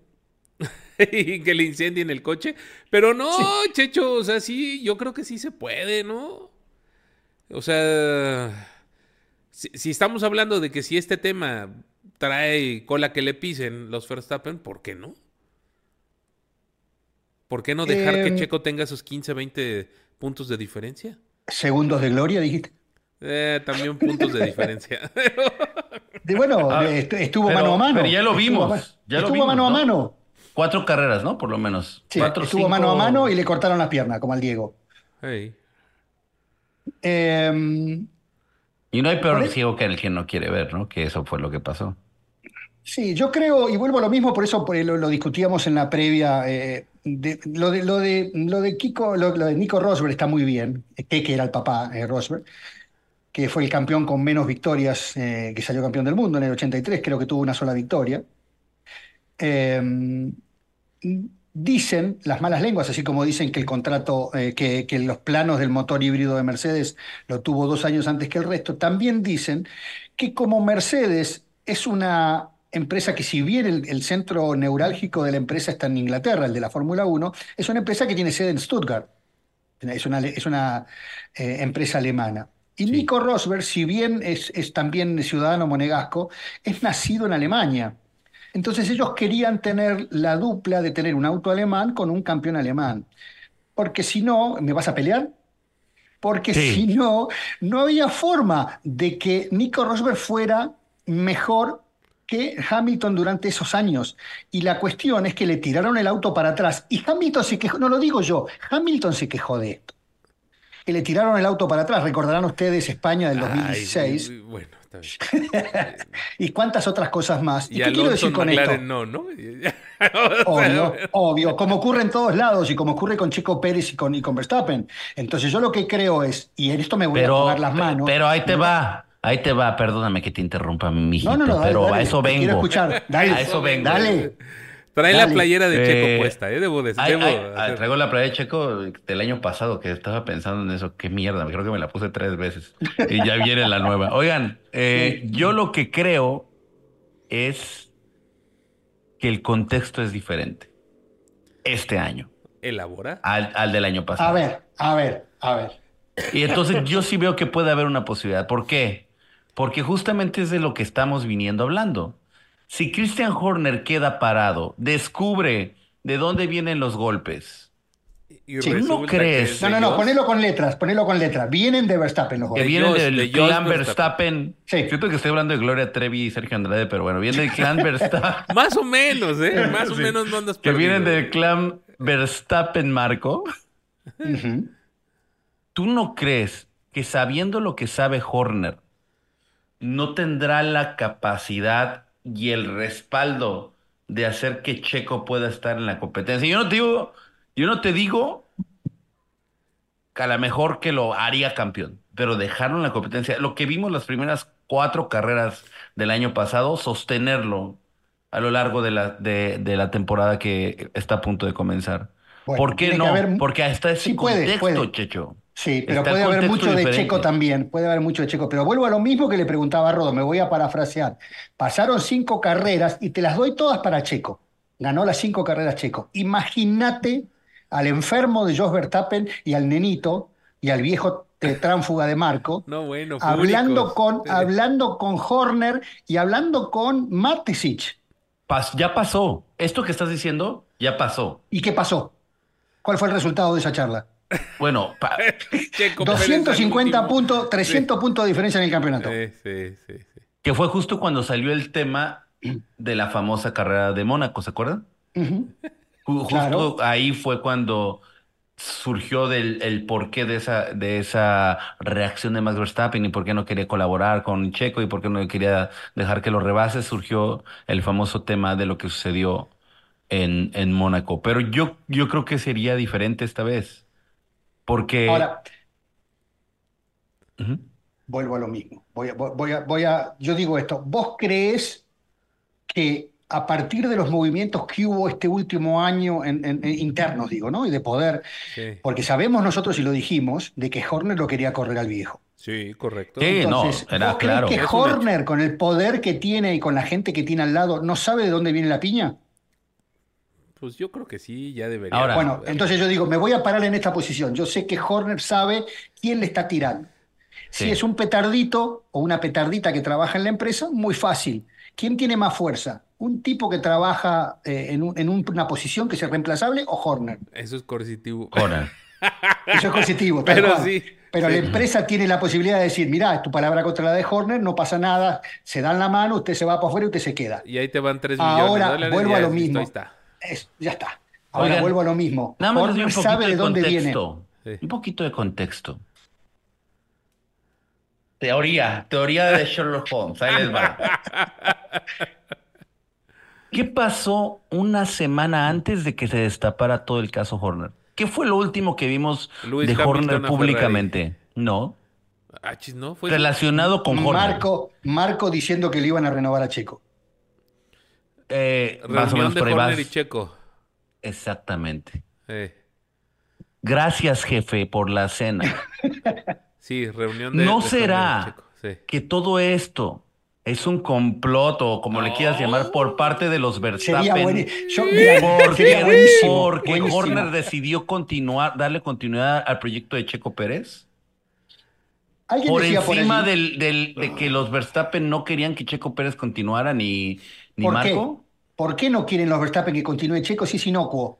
y que le incendien el coche. Pero no, Checho, o sea, sí, yo creo que sí se puede, ¿no? O sea, si estamos hablando de que si este tema trae cola que le pisen los Verstappen, ¿por qué no? ¿Por qué no dejar que em, Checo tenga esos 15, 20 puntos de diferencia?
Segundos de gloria, dijiste.
Eh, también puntos de diferencia.
bueno, ah, estuvo mano a mano.
Pero ya lo vimos.
Estuvo, ya lo mano a mano.
Cuatro carreras, ¿no? Por lo menos.
Sí, estuvo mano a mano y le cortaron la pierna, como al Diego.
Hey.
Em,
y no hay peor ciego que el que no quiere ver, ¿no? Que eso fue lo que pasó.
Sí, yo creo, y vuelvo a lo mismo, por eso lo, discutíamos en la previa, eh, lo, de, lo, de, lo de Kiko, lo, de Nico Rosberg está muy bien, que era el papá eh, Rosberg, que fue el campeón con menos victorias, eh, que salió campeón del mundo en el 83, creo que tuvo una sola victoria. Em, dicen las malas lenguas, así como dicen que el contrato, que, que los planos del motor híbrido de Mercedes lo tuvo dos años antes que el resto, también dicen que como Mercedes es una empresa que si bien el, centro neurálgico de la empresa está en Inglaterra, el de la Fórmula 1, es una empresa que tiene sede en Stuttgart. Es una, es una eh, empresa alemana. Y Nico Rosberg, si bien es, es, también ciudadano monegasco, es nacido en Alemania. Entonces ellos querían tener la dupla de tener un auto alemán con un campeón alemán. Porque si no, ¿me vas a pelear? Porque si no, no había forma de que Nico Rosberg fuera mejor que Hamilton durante esos años. Y la cuestión es que le tiraron el auto para atrás. Y Hamilton se quejó, no lo digo yo, Hamilton se quejó de esto. Que le tiraron el auto para atrás. Recordarán ustedes España del 2016. bueno, está bien. y cuántas otras cosas más.
¿Y, qué quiero decir con esto? No, ¿no?
obvio, obvio, como ocurre en todos lados y como ocurre con Chico Pérez y con, y con Verstappen. Entonces yo lo que creo es, y en esto me voy a poner las manos.
Pero ahí te va. Ahí te va, perdóname que te interrumpa, mijito, no, no, no, pero a eso vengo. Quiero
escuchar, dale, a eso vengo. Dale.
Trae la playera de Checo eh, puesta, ¿eh? Debo decir.
Ah, traigo la playera de Checo del año pasado, que estaba pensando en eso. Qué mierda, creo que me la puse tres veces. Y ya viene la nueva. Oigan, eh, yo lo que creo es que el contexto es diferente este año
Elabora.
al, al del año pasado.
A ver, a ver, a ver.
Y entonces yo sí veo que puede haber una posibilidad. ¿Por qué? Porque justamente es de lo que estamos viniendo hablando. Si Christian Horner queda parado, descubre de dónde vienen los golpes,
Y
Sí.
resulta
¿No
que
crees?
es
No, no, no, ponelo con letras, ponelo con letras. Vienen de Verstappen los
que
goles.
vienen del
de
clan
Verstappen.
Verstappen.
Sí.
Siento que estoy hablando de Gloria Trevi y Sergio Andrade, pero bueno, vienen del clan Verstappen.
Más o menos, ¿eh? Más o
Sí.
menos no andas
que
perdido.
vienen del clan Verstappen Marco. ¿Tú no crees que sabiendo lo que sabe Horner, no tendrá la capacidad y el respaldo de hacer que Checo pueda estar en la competencia? Yo no te digo, yo no te digo que a lo mejor que lo haría campeón, pero dejarlo en la competencia. Lo que vimos las primeras cuatro carreras del año pasado, sostenerlo a lo largo de la, de, de la temporada que está a punto de comenzar.
Bueno,
¿Por qué no?
haber-
Porque está ese
Sí, puede,
contexto,
puede.
Checho.
Sí, pero
Está
puede haber mucho de. Checo también, puede haber mucho de Checo, pero vuelvo a lo mismo que le preguntaba a Rodo, me voy a parafrasear. Pasaron cinco carreras y te las doy todas para Checo. Ganó las cinco carreras Checo. Imagínate al enfermo de Jos Verstappen y al nenito y al viejo tránfuga de Marco,
No, bueno,
hablando con,
Sí.
hablando con Horner y hablando con Matisic.
Pas- ya pasó. Esto que estás diciendo ya pasó.
¿Y qué pasó? ¿Cuál fue el resultado de esa charla?
Bueno, pa-
Checo Pérez al
250
último.
puntos, 300 puntos de diferencia en el campeonato.
Sí, sí, sí, sí.
que fue justo cuando salió el tema de la famosa carrera de Mónaco, ¿se acuerdan? Justo
Claro.
ahí fue cuando surgió del el porqué de esa, de esa reacción de Max Verstappen y por qué no quería colaborar con Checo y por qué no quería dejar que lo rebase, surgió el famoso tema de lo que sucedió en, en Mónaco. Pero yo, yo creo que sería diferente esta vez. Porque...
Ahora, vuelvo a lo mismo. Voy a, voy a, voy a, yo digo esto, ¿vos crees que a partir de los movimientos que hubo este último año en, en- en internos, digo, ¿no? Y de poder,
Sí,
porque sabemos nosotros y lo dijimos, de que Horner lo quería correr al viejo.
sí, correcto.
Sí, no, era
¿vos crees
claro.
que
Es un
Horner, con el poder que tiene y con la gente que tiene al lado, no sabe de dónde viene la piña?
Pues yo creo que sí, ya debería.
Ahora-
Bueno, entonces yo digo, me voy a parar en esta posición. Yo sé que Horner sabe quién le está tirando. Si es un petardito o una petardita que trabaja en la empresa, muy fácil. ¿Quién tiene más fuerza? ¿Un tipo que trabaja eh, en, un- en un- una posición que sea reemplazable o Horner?
Eso es coercitivo.
Ahora,
Eso es tal
Pero
cual.
sí,
Pero
sí.
la empresa tiene la posibilidad de decir, mirá, tu palabra contra la de Horner, no pasa nada, se dan la mano, usted se va para afuera y usted se queda.
Y ahí te van 3 millones
Ahora
de dólares.
vuelvo
ya
a lo
listo,
mismo.
Ahí está.
Es- ya está. Ahora
Oigan,
vuelvo a lo mismo.
nada más
Horner
un poquito
sabe de
de
dónde viene.
contexto.
Sí.
Un poquito de contexto. Teoría, teoría de Sherlock Holmes. Ahí les va. ¿Qué pasó una semana antes de que se destapara todo el caso Horner? ¿Qué fue lo último que vimos de
Hamilton
Horner públicamente? No.
Ah, chis, ¿no? Fue
Relacionado con Horner.
Marco, Marco diciendo que le iban a renovar a Checo.
Eh, más o
reunión
menos
de
por ahí
Horner
vas.
y Checo.
Exactamente.
Eh,
Gracias, jefe, por la cena.
sí, reunión de.
¿No
de
será
sí.
que todo esto es un complot o como le quieras llamar por parte de los Verstappen?
yo- mira,
Porque,
sería buenísimo.
porque
buenísimo.
Horner decidió continuar, darle continuidad al proyecto de Checo Pérez.
Alguien
Por encima
allí,
del, del- de que los Verstappen no querían que Checo Pérez continuara ni, ni
¿por qué? ¿Por qué no quieren los Verstappen que continúe Checo si es inocuo?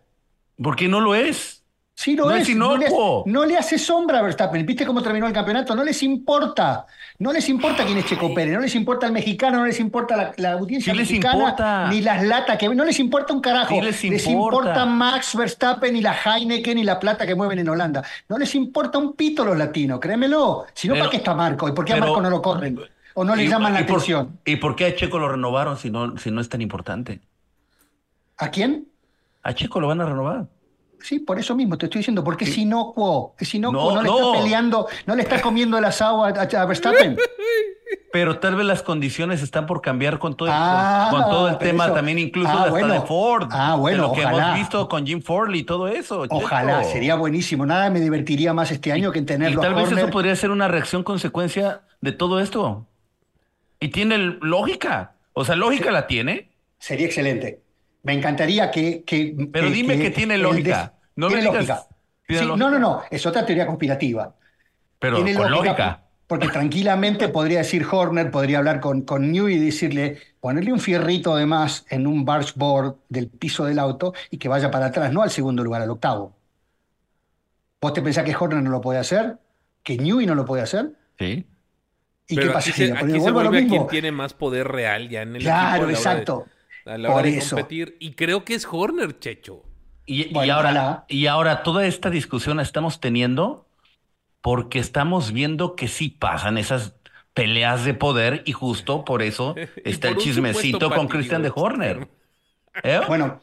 Porque no lo es.
Sí lo
No
es.
es
no, le,
inocuo.
no le hace sombra a Verstappen. ¿Viste cómo terminó el campeonato? No les importa. No les importa quién es Checo Pérez. No les importa el mexicano. No les importa la, la audiencia
Sí
mexicana.
importa.
Ni las latas que... No les importa un carajo.
Sí les importa.
importa Max Verstappen y la Heineken y la plata que mueven en Holanda. No les importa un pito los latinos. Créemelo. Si no, ¿para qué está Marco? ¿Y por qué a Marco no lo corren? ¿O no le
¿Y-
llaman la
y por-
atención?
¿Y por qué a Checo lo renovaron si no, si no es tan importante?
¿A quién?
A Checo lo van a renovar.
Sí, por eso mismo te estoy diciendo, porque es inocuo, es inocuo,
No,
no, le
no.
está peleando, no le está comiendo el asado a, Verstappen.
Pero tal vez las condiciones están por cambiar con todo el,
Ah,
con todo el tema
eso-
también incluso
ah,
hasta
bueno.
de Ford.
Ah, bueno,
de lo que
ojalá.
hemos visto con Jim Ford y todo eso.
Ojalá,
Checo.
sería buenísimo. Nada me divertiría más este año que en
Y
tenerlo
tal
a
vez
Horner.
eso podría ser una reacción consecuencia de todo esto. Y tiene lógica. O sea, lógica la tiene.
Sería excelente. Me encantaría que. que-
Pero dime que tiene lógica.
des-
No me
tiene
digas-
lógica.
tiene
Sí,
lógica.
no, no, no. Es otra teoría conspirativa.
Pero
Tiene
con lógica.
Porque tranquilamente podría decir Horner, podría hablar con, con New y decirle, ponerle un fierrito de más en un barge board del piso del auto y que vaya para atrás, no al segundo lugar, al octavo. ¿Vos te pensás que Horner no lo puede hacer? ¿Que Newey no lo puede hacer?
Sí.
¿Y
Pero
qué
aquí
pasa?
se, aquí vuelve a quien tiene más poder real ya en el
Claro,
equipo a la de-
exacto.
a la hora
Por
de
eso.
competir. Y creo que es Horner, Checho.
Y, ahora, y ahora toda esta discusión la estamos teniendo porque estamos viendo que sí pasan esas peleas de poder y justo por eso está el
por
chismecito con Christian de. Horner. ¿Eh?
Bueno,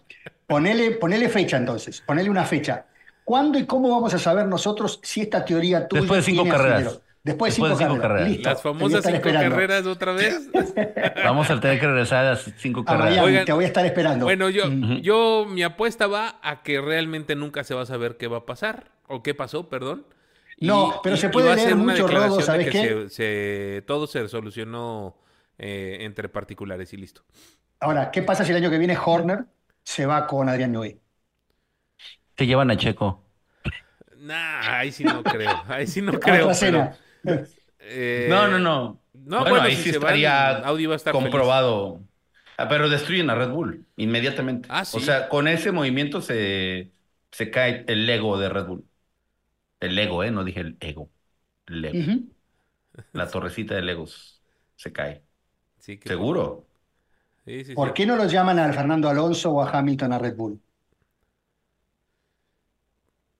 ponele, ponele fecha entonces, ponele una fecha. ¿Cuándo y cómo vamos a saber nosotros si esta teoría tuya
Después de cinco
tiene
carreras.
asidero? Después de
Después
cinco,
de cinco
carreras.
carreras.
Listo.
Las famosas cinco
esperando.
carreras otra vez.
Vamos a tener que regresar a las cinco
A
carreras.
Miami,
Oigan,
te voy a estar esperando.
Bueno, yo, yo, mi apuesta va a que realmente nunca se va a saber qué va a pasar, o qué pasó, perdón.
No, pero se puede leer mucho, Rodo, ¿sabes
que
qué?
Se, se- todo se solucionó eh, entre particulares y listo.
Ahora, ¿qué pasa si el año que viene Horner se va con Adrián Newey?
Te llevan a Checo.
Nah, ahí sí no creo, ahí sí no creo.
otra
pero,
cena.
Eh,
No, no, no.
No,
bueno,
bueno,
ahí
si
sí
van,
estaría
Audi va a estar
comprobado. Ah, pero destruyen a Red Bull inmediatamente.
Ah, sí.
O sea, con ese movimiento se, se cae el ego de Red Bull. El ego, ¿eh? No dije el ego. El ego. La torrecita de Legos se cae.
Sí, que-
Seguro.
Sí, sí,
¿Por
sí.
qué no lo llaman a Fernando Alonso o a Hamilton a Red Bull?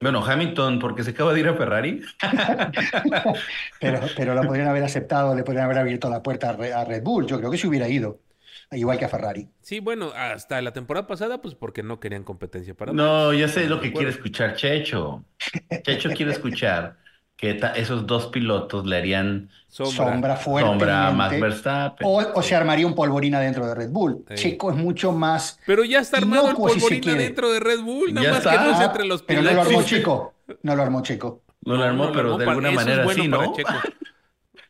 Bueno, Hamilton, porque se acaba de ir a Ferrari.
Pero, pero lo podrían haber aceptado, le podrían haber abierto la puerta a Re- a Red Bull. Yo creo que se hubiera ido, igual que a Ferrari.
Sí, bueno, hasta la temporada pasada, pues porque no querían competencia para
No, ya sé lo que quiere escuchar Checho. Checho quiere escuchar que esos dos pilotos le harían
Sombra.
Sombra fuertemente.
sombra a Max Verstappen.
O, o se armaría un polvorina dentro de Red Bull.
Sí.
Checo es mucho más.
Pero ya está armado el
si
polvorina
quiere.
dentro de Red Bull, nada
Ya
más
está.
que no es
Ah,
entre los
Pero no lo armó
pilotos.
Checo. No lo armó Checo.
No lo armó,
no
pero
armó
de alguna
es
manera
bueno
sí, ¿no?
Checo.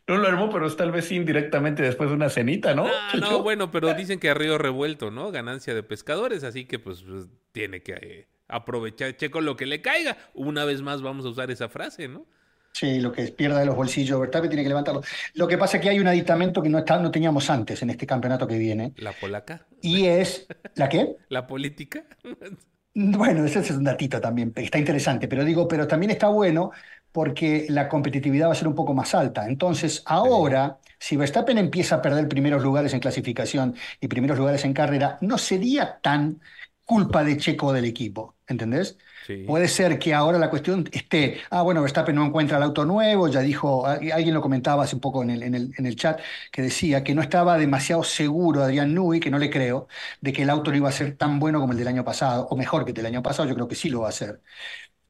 No lo armó, pero tal vez sí indirectamente después de una cenita, ¿no?
Ah, no, bueno, pero dicen que a río revuelto, ¿no? Ganancia de pescadores, así que pues, pues, tiene que eh, aprovechar Checo lo que le caiga. Una vez más vamos a usar esa frase, ¿no?
Sí, lo que pierda de los bolsillos Verstappen tiene que levantarlo. Lo que pasa es que hay un aditamento que no, está, no teníamos antes en este campeonato que viene.
La polaca,
Y es. ¿La qué?
la política.
Bueno, ese es un datito también, está interesante, pero digo, pero también está bueno porque la competitividad va a ser un poco más alta. Entonces, ahora, si Verstappen empieza a perder primeros lugares en clasificación y primeros lugares en carrera, no sería tan culpa de Checo o del equipo, ¿entendés?
Sí.
Puede ser que ahora la cuestión esté, ah, bueno, Verstappen no encuentra el auto nuevo, ya dijo, a- alguien lo comentaba hace un poco en el, en el, en el chat, que decía que no estaba demasiado seguro Adrián Newey, que no le creo, de que el auto no iba a ser tan bueno como el del año pasado, o mejor que el del año pasado, yo creo que sí lo va a hacer.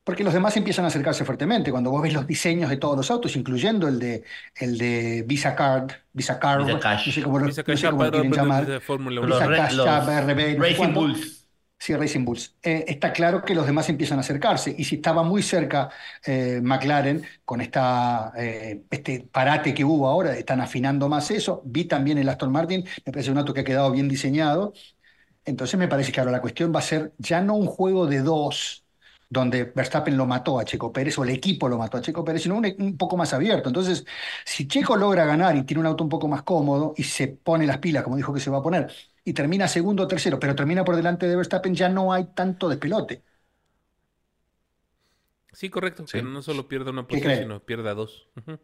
Porque los demás empiezan a acercarse fuertemente. Cuando vos ves los diseños de todos los autos, incluyendo el de, el de Visa Card, Visa Card,
Visa Cash.
no sé cómo lo,
Visa
no sé cómo lo quieren llamar. Visa Cash,
los
no sé
Racing. Bulls.
Sí, Racing Bulls. Eh, está claro que los demás empiezan a acercarse. Y si estaba muy cerca eh, McLaren con esta, eh, este parate que hubo ahora, están afinando más eso. Vi también el Aston Martin, me parece un auto que ha quedado bien diseñado. Entonces me parece que ahora la cuestión va a ser ya no un juego de dos, donde Verstappen lo mató a Checo Pérez o el equipo lo mató a Checo Pérez, sino un, un poco más abierto. Entonces, si Checo logra ganar y tiene un auto un poco más cómodo y se pone las pilas, como dijo que se va a poner, y termina segundo o tercero, pero termina por delante de Verstappen, ya no hay tanto despelote.
Sí, correcto.
Sí.
Que no solo pierda una
¿Qué
posición, sino pierda dos. Ujú.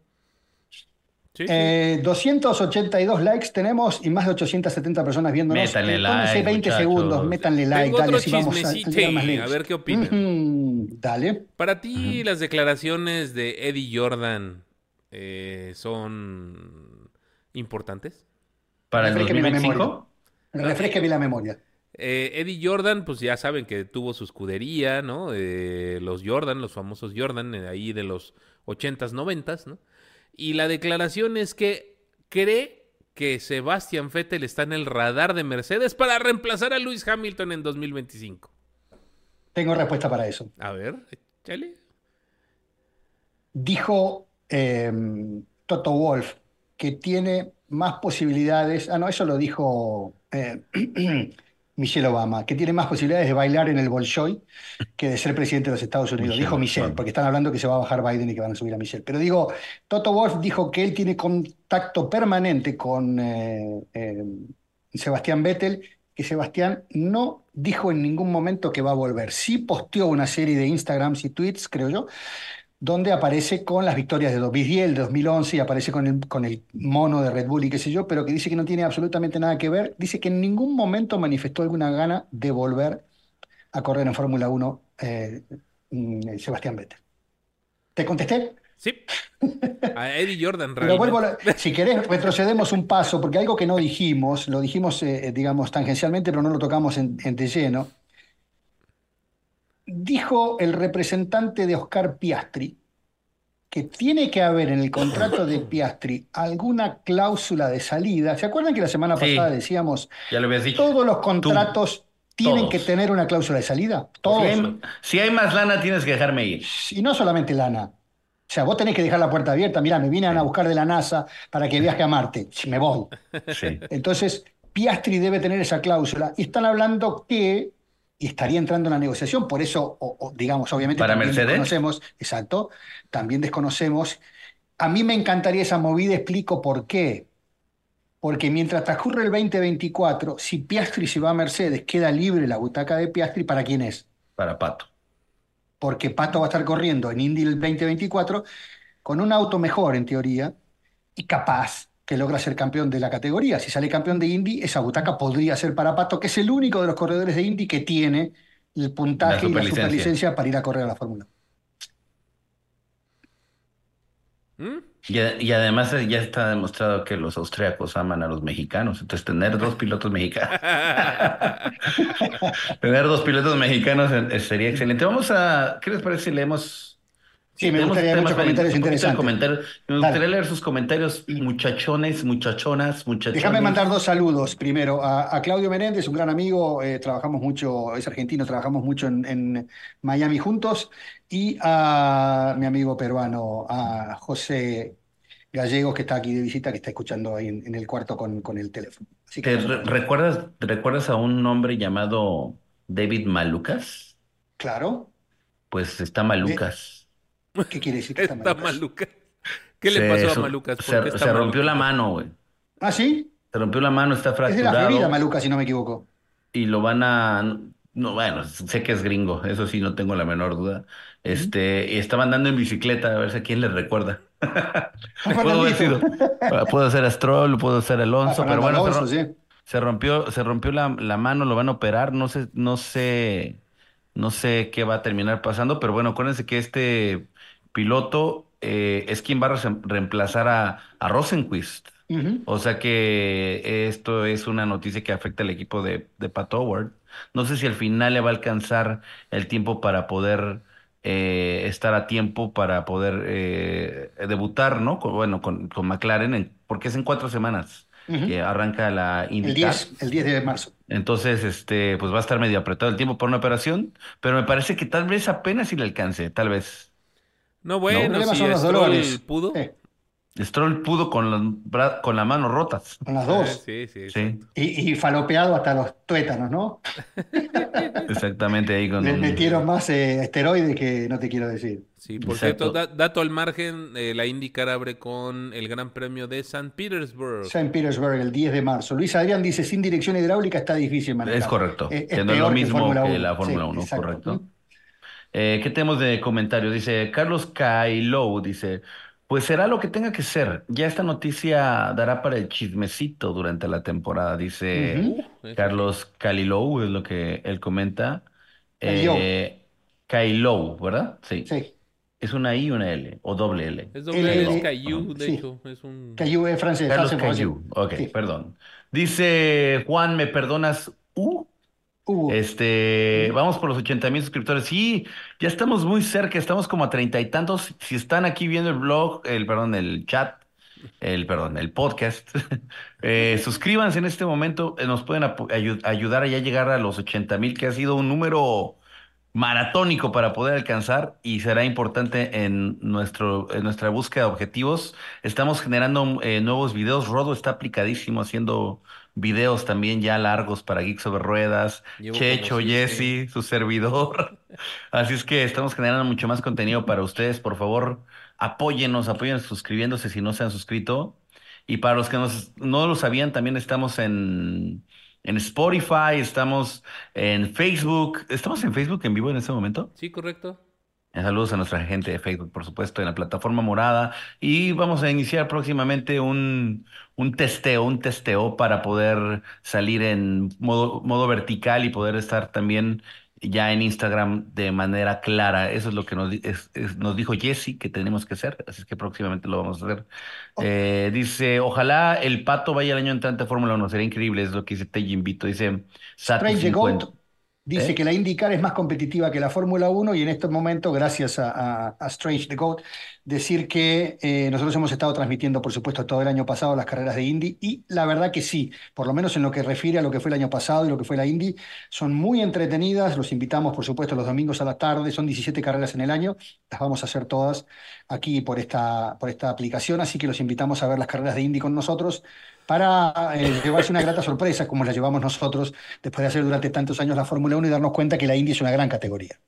Sí, sí.
Eh, 282 likes tenemos y más de 870 personas viéndonos.
Métanle
Eh,
like,
20
muchachos.
segundos, métanle like,
Tengo
dale,
otro
así vamos a, a
ver qué opinan.
Dale.
Para ti, las declaraciones de Eddie Jordan eh, son importantes.
¿Para el
Refresqueme la
2025?
Refresqueme la memoria.
Eh, Eddie Jordan, pues ya saben que tuvo su escudería, ¿no? Eh, los Jordan, los famosos Jordan, eh, ahí de los 80s, 90s, ¿no? Y la declaración es que cree que Sebastian Vettel está en el radar de Mercedes para reemplazar a Lewis Hamilton en 2025.
Tengo respuesta para eso.
A ver, échale.
Dijo eh, Toto Wolf que tiene más posibilidades. Ah, no, eso lo dijo eh, Michelle Obama, que tiene más posibilidades de bailar en el Bolshoi que de ser presidente de los Estados Unidos.
Michelle
dijo Michelle, porque están hablando que se va a bajar Biden y que van a subir a Michelle. Pero digo, Toto Wolf dijo que él tiene contacto permanente con eh, eh, Sebastián Vettel, que Sebastián no dijo en ningún momento que va a volver. Sí posteó una serie de Instagrams y tweets, creo yo, donde aparece con las victorias de 2010, de 2011 y aparece con el, con el mono de Red Bull y qué sé yo, pero que dice que no tiene absolutamente nada que ver. Dice que en ningún momento manifestó alguna gana de volver a correr en Fórmula 1 eh, mm, Sebastián Vettel. ¿Te contesté?
Sí. A Eddie Jordan,
Pero vuelvo a si querés, retrocedemos un paso, porque algo que no dijimos, lo dijimos, eh, digamos, tangencialmente, pero no lo tocamos en, en de lleno. Dijo el representante de Oscar Piastri que tiene que haber en el contrato de Piastri alguna cláusula de salida. ¿Se acuerdan que la semana
Sí.
pasada decíamos
Ya lo habías dicho.
todos los contratos tienen
todos.
que tener una cláusula de salida?
Si
Todos.
hay, si hay más lana, tienes que dejarme ir.
Y no solamente lana. O sea, vos tenés que dejar la puerta abierta. Mirá, me vienen a buscar de la NASA para que viaje a Marte. Si me voy.
Sí.
Entonces, Piastri debe tener esa cláusula. Y están hablando que, y estaría entrando en la negociación, por eso, o- o, digamos, obviamente
¿Para
también
Mercedes?
desconocemos, exacto, también desconocemos. A mí me encantaría esa movida, explico por qué. Porque mientras transcurre el 2024, si Piastri se va a Mercedes, queda libre la butaca de Piastri, ¿para quién es?
Para Pato.
porque Pato va a estar corriendo en Indy el 2024 con un auto mejor en teoría y capaz que logra ser campeón de la categoría. Si sale campeón de Indy, esa butaca podría ser para Pato, que es el único de los corredores de Indy que tiene el puntaje
La
y la
superlicencia.
para ir a correr a la Fórmula.
¿Mm?
Y, y además eh, ya está demostrado que los austriacos aman a los mexicanos. Entonces, tener dos pilotos mexicanos. tener dos pilotos mexicanos eh, sería excelente. Vamos a. ¿Qué les parece si leemos?
Sí, me gustaría, muchos comentarios interesantes.
Me
Dale.
gustaría leer sus comentarios, muchachones, muchachonas, muchachones.
Déjame mandar dos saludos. Primero, a, a Claudio Menéndez, un gran amigo, eh, trabajamos mucho, es argentino, trabajamos mucho en, en Miami juntos, y a mi amigo peruano, a José Gallegos, que está aquí de visita, que está escuchando ahí en, en el cuarto con, con el teléfono. Así que,
¿Te re- recuerdas, recuerdas a un hombre llamado David Malucas?
claro,
Pues está Malucas.
¿Qué quiere decir que está
Está
mal?
Malucas. ¿Qué le
Se-
pasó a Malucas? ¿Por
Se, se rompió la mano, güey.
Ah, sí,
Se rompió la mano, está
es de la
fracturado.
Florida, Maluca, si no me equivoco.
y lo van a, no, bueno, sé que es gringo, eso sí, no tengo la menor duda. Este, y estaba andando en bicicleta, a ver si a quién le recuerda. Puedo haber sido, puedo ser Stroll, puedo ser
Ah,
Alonso, pero bueno, se,
Alonso,
ro-
sí.
se rompió, se rompió la, la mano, lo van a operar, no sé, no sé, no sé qué va a terminar pasando, pero bueno, acuérdense que este piloto eh, es quien va a re- reemplazar a, a Rosenquist. O sea que esto es una noticia que afecta al equipo de, de Pat Howard. No sé si al final le va a alcanzar el tiempo para poder eh, estar a tiempo para poder eh, debutar, ¿no? Con- bueno, con, con McLaren, en- porque es en cuatro semanas que arranca la
El
IndyCar.
10, el 10 de marzo.
Entonces, este, pues va a estar medio apretado el tiempo para una operación, pero me parece que tal vez apenas si le alcance, tal vez.
No, bueno,
problema
si Stroll
dolores.
pudo.
Stroll pudo con, bra- con las manos rotas.
con las dos.
Sí, sí,
Sí.
Y, y falopeado hasta los tuétanos, ¿no?
exactamente ahí con
Le
un-
metieron más eh, esteroides que no te quiero decir.
Sí, por
Exacto.
cierto, da- dato al margen, eh, la IndyCar abre con el Gran Premio de San Petersburg.
St. Petersburg, el 10 de marzo. Luis Adrián dice, sin dirección hidráulica está difícil manejar.
Es correcto,
Eh,
no es lo mismo que la Fórmula
Sí,
1,
exacto.
correcto. Eh, ¿qué tenemos de comentario? Dice Carlos Kailou, dice, pues será lo que tenga que ser. Ya esta noticia dará para el chismecito durante la temporada, dice
Ujú.
Uh,
Carlos Kailou, es lo que él comenta.
Kailou.
Eh, Kailou, ¿verdad? Sí.
Sí.
Es una I y una L, o doble L.
Es doble L,
L-
es Caillou, de
sí.
hecho. Es un...
Caillou es francés.
Carlos
hace fácil.
Caillou, ok,
Sí.
perdón. Dice Juan, ¿me perdonas? U.
Hugo,
Este, vamos por los 80 mil suscriptores. Sí, ya estamos muy cerca, estamos como a treinta y tantos. Si están aquí viendo el blog, el, perdón, el chat, el, perdón, el podcast, eh, suscríbanse en este momento, eh, nos pueden ayudar a ya llegar a los 80 mil, que ha sido un número maratónico para poder alcanzar y será importante en nuestro, en nuestra búsqueda de objetivos. Estamos generando eh, nuevos videos. Rodo está aplicadísimo haciendo videos también ya largos para Geeks sobre Ruedas.
Llevo
Checho. Jesse, su servidor. Así es que estamos generando mucho más contenido para ustedes. Por favor, apóyennos, apóyennos suscribiéndose si no se han suscrito. Y para los que nos- no lo sabían, también estamos en, en Spotify, estamos en Facebook. ¿Estamos en Facebook en vivo en este momento?
Sí, correcto.
Eh, Saludos a nuestra gente de Facebook, por supuesto, en la plataforma morada. Y vamos a iniciar próximamente un, un testeo, un testeo para poder salir en modo, modo vertical y poder estar también ya en Instagram de manera clara. Eso es lo que nos, di- es- es- nos dijo Jesse que tenemos que hacer, así es que próximamente lo vamos a hacer. Eh, dice, ojalá el Pato vaya el año entrante a Fórmula 1, sería increíble, es lo que dice Teji Invito. Dice, Satu
Strange the
50.
Dice
¿Eh?
que la IndyCar es más competitiva que la Fórmula 1 y en este momento, gracias a, a- a Strange the Goat, decir que eh, nosotros hemos estado transmitiendo, por supuesto, todo el año pasado las carreras de Indy y la verdad que sí, por lo menos en lo que refiere a lo que fue el año pasado y lo que fue la Indy, son muy entretenidas, los invitamos, por supuesto, los domingos a la tarde, son 17 carreras en el año, las vamos a hacer todas aquí por esta, por esta aplicación, así que los invitamos a ver las carreras de Indy con nosotros para eh, llevarse una grata sorpresa como la llevamos nosotros después de hacer durante tantos años la Fórmula 1 y darnos cuenta que la Indy es una gran categoría.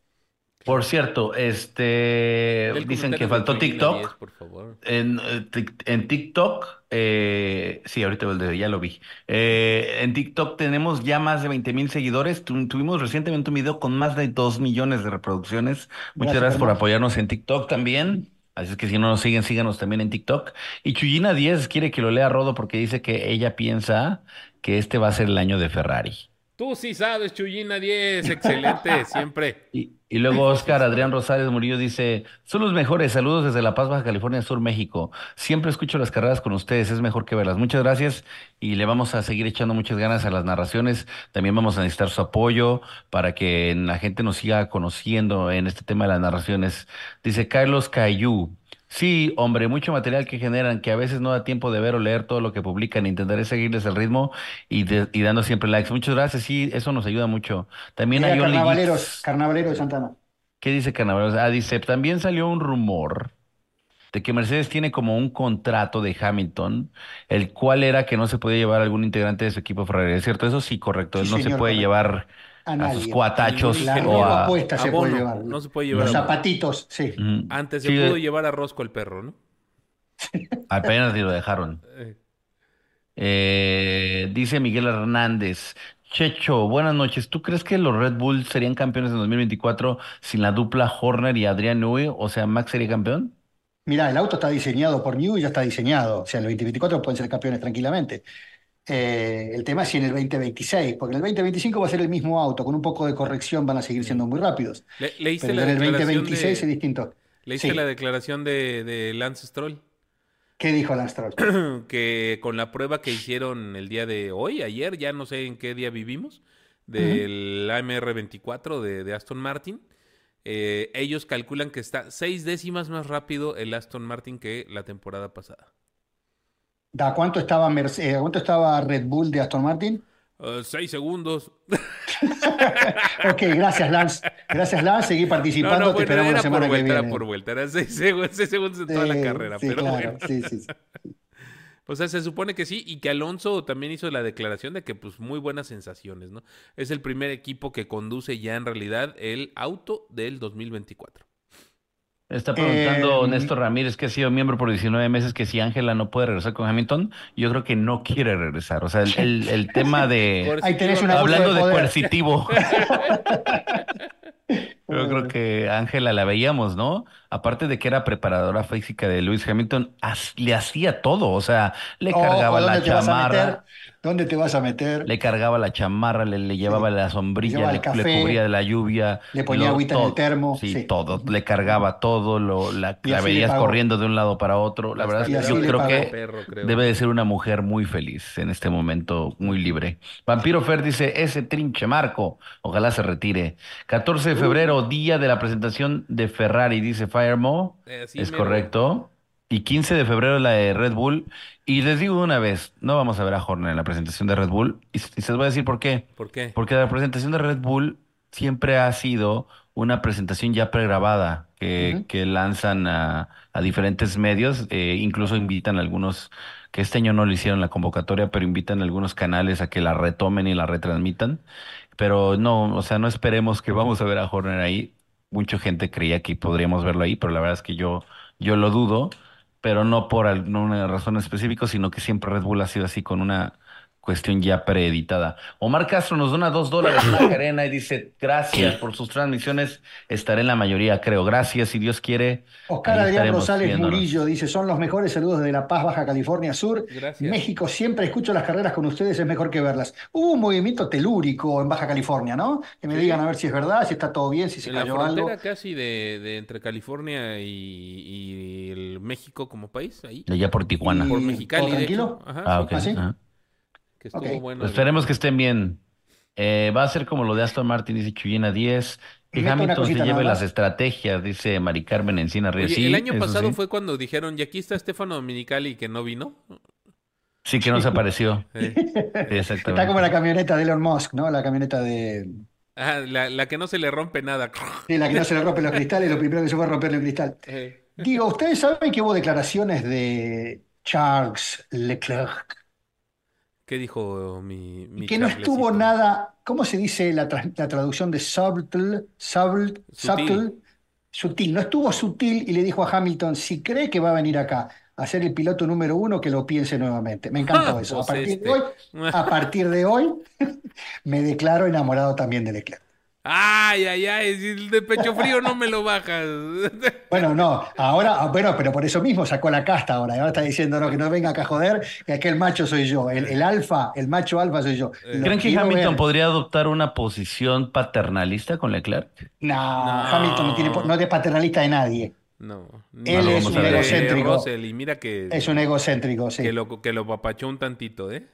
Por cierto, este dicen que faltó TikTok.
10, por favor.
En, eh, en TikTok, eh, sí, ahorita ya lo vi. Eh, en TikTok tenemos ya más de 20 mil seguidores. Tu- tuvimos recientemente un video con más de 2 millones de reproducciones. Muchas
Gracias,
gracias por apoyarnos en TikTok también. Así es que si no nos siguen, síganos también en TikTok. Y Chuyina 10 quiere que lo lea Rodo porque dice que ella piensa que este va a ser el año de Ferrari.
Tú sí sabes, Chuyina 10, excelente, siempre.
Y, y luego Oscar Adrián Rosales Murillo dice, son los mejores, saludos desde La Paz, Baja California Sur, México. Siempre escucho las carreras con ustedes, es mejor que verlas. Muchas gracias y le vamos a seguir echando muchas ganas a las narraciones. También vamos a necesitar su apoyo para que la gente nos siga conociendo en este tema de las narraciones. Dice Carlos Cayú. Sí, hombre, mucho material que generan que a veces no da tiempo de ver o leer todo lo que publican. Intentaré seguirles el ritmo y, de- y dando siempre likes. Muchas gracias, sí, eso nos ayuda mucho. También
Era
hay Only
Carnavaleros,
Geeks.
Carnavalero de Santana.
¿Qué dice Carnaval? Ah, dice, también salió un rumor de que Mercedes tiene como un contrato de Hamilton, el cual era que no se podía llevar algún integrante de su equipo Ferrari. ¿Es cierto? Eso sí, correcto.
Sí,
Él no se
señor,
puede
correcto.
llevar
A
a sus
nadie.
cuatachos
La
o a...
se puede llevar.
no se puede llevar
Los zapatitos, sí.
Ujú.
Antes se
Sí,
pudo llevar a Rosco el perro, ¿no?
apenas lo dejaron.
Eh,
Eh, dice Miguel Hernández. Checho, buenas noches. ¿Tú crees que los Red Bull serían campeones en 2024 sin la dupla Horner y Adrián Newey? O sea, ¿Max sería campeón?
Mirá, el auto está diseñado por New y ya está diseñado. O sea, en el 2024 pueden ser campeones tranquilamente. Eh, el tema es si en el 2026, porque en el 2025 va a ser el mismo auto, con un poco de corrección van a seguir siendo muy rápidos.
Le- ¿Leíste
Pero
la
en el
declaración
2026 es distinto.
¿leíste
Sí.
la declaración de, de Lance Stroll?
¿Qué dijo Lance Stroll?
que con la prueba que hicieron el día de hoy, ayer, ya no sé en qué día vivimos, del AMR24 de, de Aston Martin, eh, ellos calculan que está seis décimas más rápido el Aston Martin que la temporada pasada.
¿Da cuánto estaba, Merce- eh, cuánto estaba Red Bull de Aston Martin?
Eh, seis segundos.
Ok, gracias Lance. Gracias Lance, seguí
No,
participando,
no,
te
bueno,
esperamos la
era por
semana que
vuelta, era por vuelta, era seis segundos, seis segundos en toda la carrera,
sí,
pero
claro,
bueno.
sí, sí, sí.
O sea, se supone que sí, y que Alonso también hizo la declaración de que, pues, muy buenas sensaciones, ¿no? Es el primer equipo que conduce ya en realidad el auto del 2024.
Está preguntando
Eh,
Néstor Ramírez, que ha sido miembro por 19 meses, que si Ángela no puede regresar con Hamilton, yo creo que no quiere regresar. O sea, el, el- el tema de...
Ahí tenés una
Hablando
de
coercitivo. Yo creo que Ángela la veíamos, ¿no? Aparte de que era preparadora física de Lewis Hamilton, le hacía todo, o sea, le cargaba la
¿dónde te vas a
chamarra?
¿Dónde te vas a meter?
le cargaba la chamarra, le, le llevaba la sombrilla, le, cubría de la lluvia,
le ponía
lo-
agüita en el termo,
sí,
sí.
todo, le cargaba todo, lo, la, veías corriendo de un lado para otro. La verdad es que yo creo que
Perro, creo.
debe de ser una mujer muy feliz en este momento, muy libre. Vampiro Fer dice, ese trinche Marco, ojalá se retire. 14 de febrero, día de la presentación de Ferrari, dice Firemo.
Eh,
es correcto. Y 15 de febrero la de Red Bull. Y les digo una vez, no vamos a ver a Horner en la presentación de Red Bull. Y, y se les voy a decir por qué.
¿Por qué?
Porque la presentación de Red Bull siempre ha sido una presentación ya pregrabada que, que lanzan a, a diferentes medios, eh, incluso invitan a algunos, que este año no le hicieron la convocatoria, pero invitan a algunos canales a que la retomen y la retransmitan. Pero no, o sea, no esperemos que vamos a ver a Horner ahí. Mucha gente creía que podríamos verlo ahí, pero la verdad es que yo, yo lo dudo, pero no por alguna razón específica, sino que siempre Red Bull ha sido así con una cuestión ya preeditada. Omar Castro nos dona dos dólares en la arena y dice, gracias por sus transmisiones, estaré en la mayoría, creo. Gracias, si Dios quiere,
Oscar Adrián Rosales
viéndonos.
Murillo dice, son los mejores saludos de La Paz, Baja California Sur.
Gracias.
México, siempre escucho las carreras con ustedes, es mejor que verlas. Hubo un movimiento telúrico en Baja California, ¿no? Que me
Sí.
digan a ver si es verdad, si está todo bien, si se
En la
cayó
frontera
algo.
casi de, de entre California y, y el México como país, ahí.
Allá por Tijuana.
Y-
Por Mexicali,
¿todo
de
tranquilo?
hecho. Ajá,
Ah.
¿Ah, sí?
ajá.
Que estuvo bueno.
Pues esperemos que estén bien. Eh, va a ser como lo de Aston Martin, dice Chuyena 10. Que Hamilton se lleve las estrategias, dice Mari Carmen Encina Ríos. Sí,
el año pasado
sí.
fue cuando dijeron, y aquí está Estefano Dominicali que no vino.
Sí, que no se apareció. Sí,
Está
exactamente.
como la camioneta de Elon Musk, ¿no? La camioneta de...
ah, la, la que no se le rompe nada.
Sí, la que no se le rompen los cristales, lo primero que se fue romperle un cristal.
Eh,
Digo, ¿ustedes saben que hubo declaraciones de Charles Leclerc?
¿Qué dijo mi, mi
que no estuvo nada, ¿cómo se dice la, tra- la traducción de subtle, subtle,
Sutil.
subtle? Sutil, no estuvo sutil y le dijo a Hamilton, si cree que va a venir acá a ser el piloto número uno, que lo piense nuevamente. Me encantó
Ah,
eso. A partir
este.
de hoy, a partir de hoy, me declaro enamorado también de Leclerc.
Ay, ay, ay, si el de pecho frío no me lo bajas.
Bueno, no, ahora, ah, bueno, pero por eso mismo sacó la casta ahora. y Ahora está diciendo, no, que no venga acá a joder, que aquel macho soy yo. El, el alfa, el macho alfa soy yo. Lo
¿Creen que Hamilton
ver.
podría adoptar una posición paternalista con Leclerc?
No,
No.
Hamilton no, tiene, no es paternalista de nadie.
No.
Él
es un
egocéntrico.
Russell, y mira que,
Es un egocéntrico, sí.
que lo, que lo papachó un tantito, ¿eh?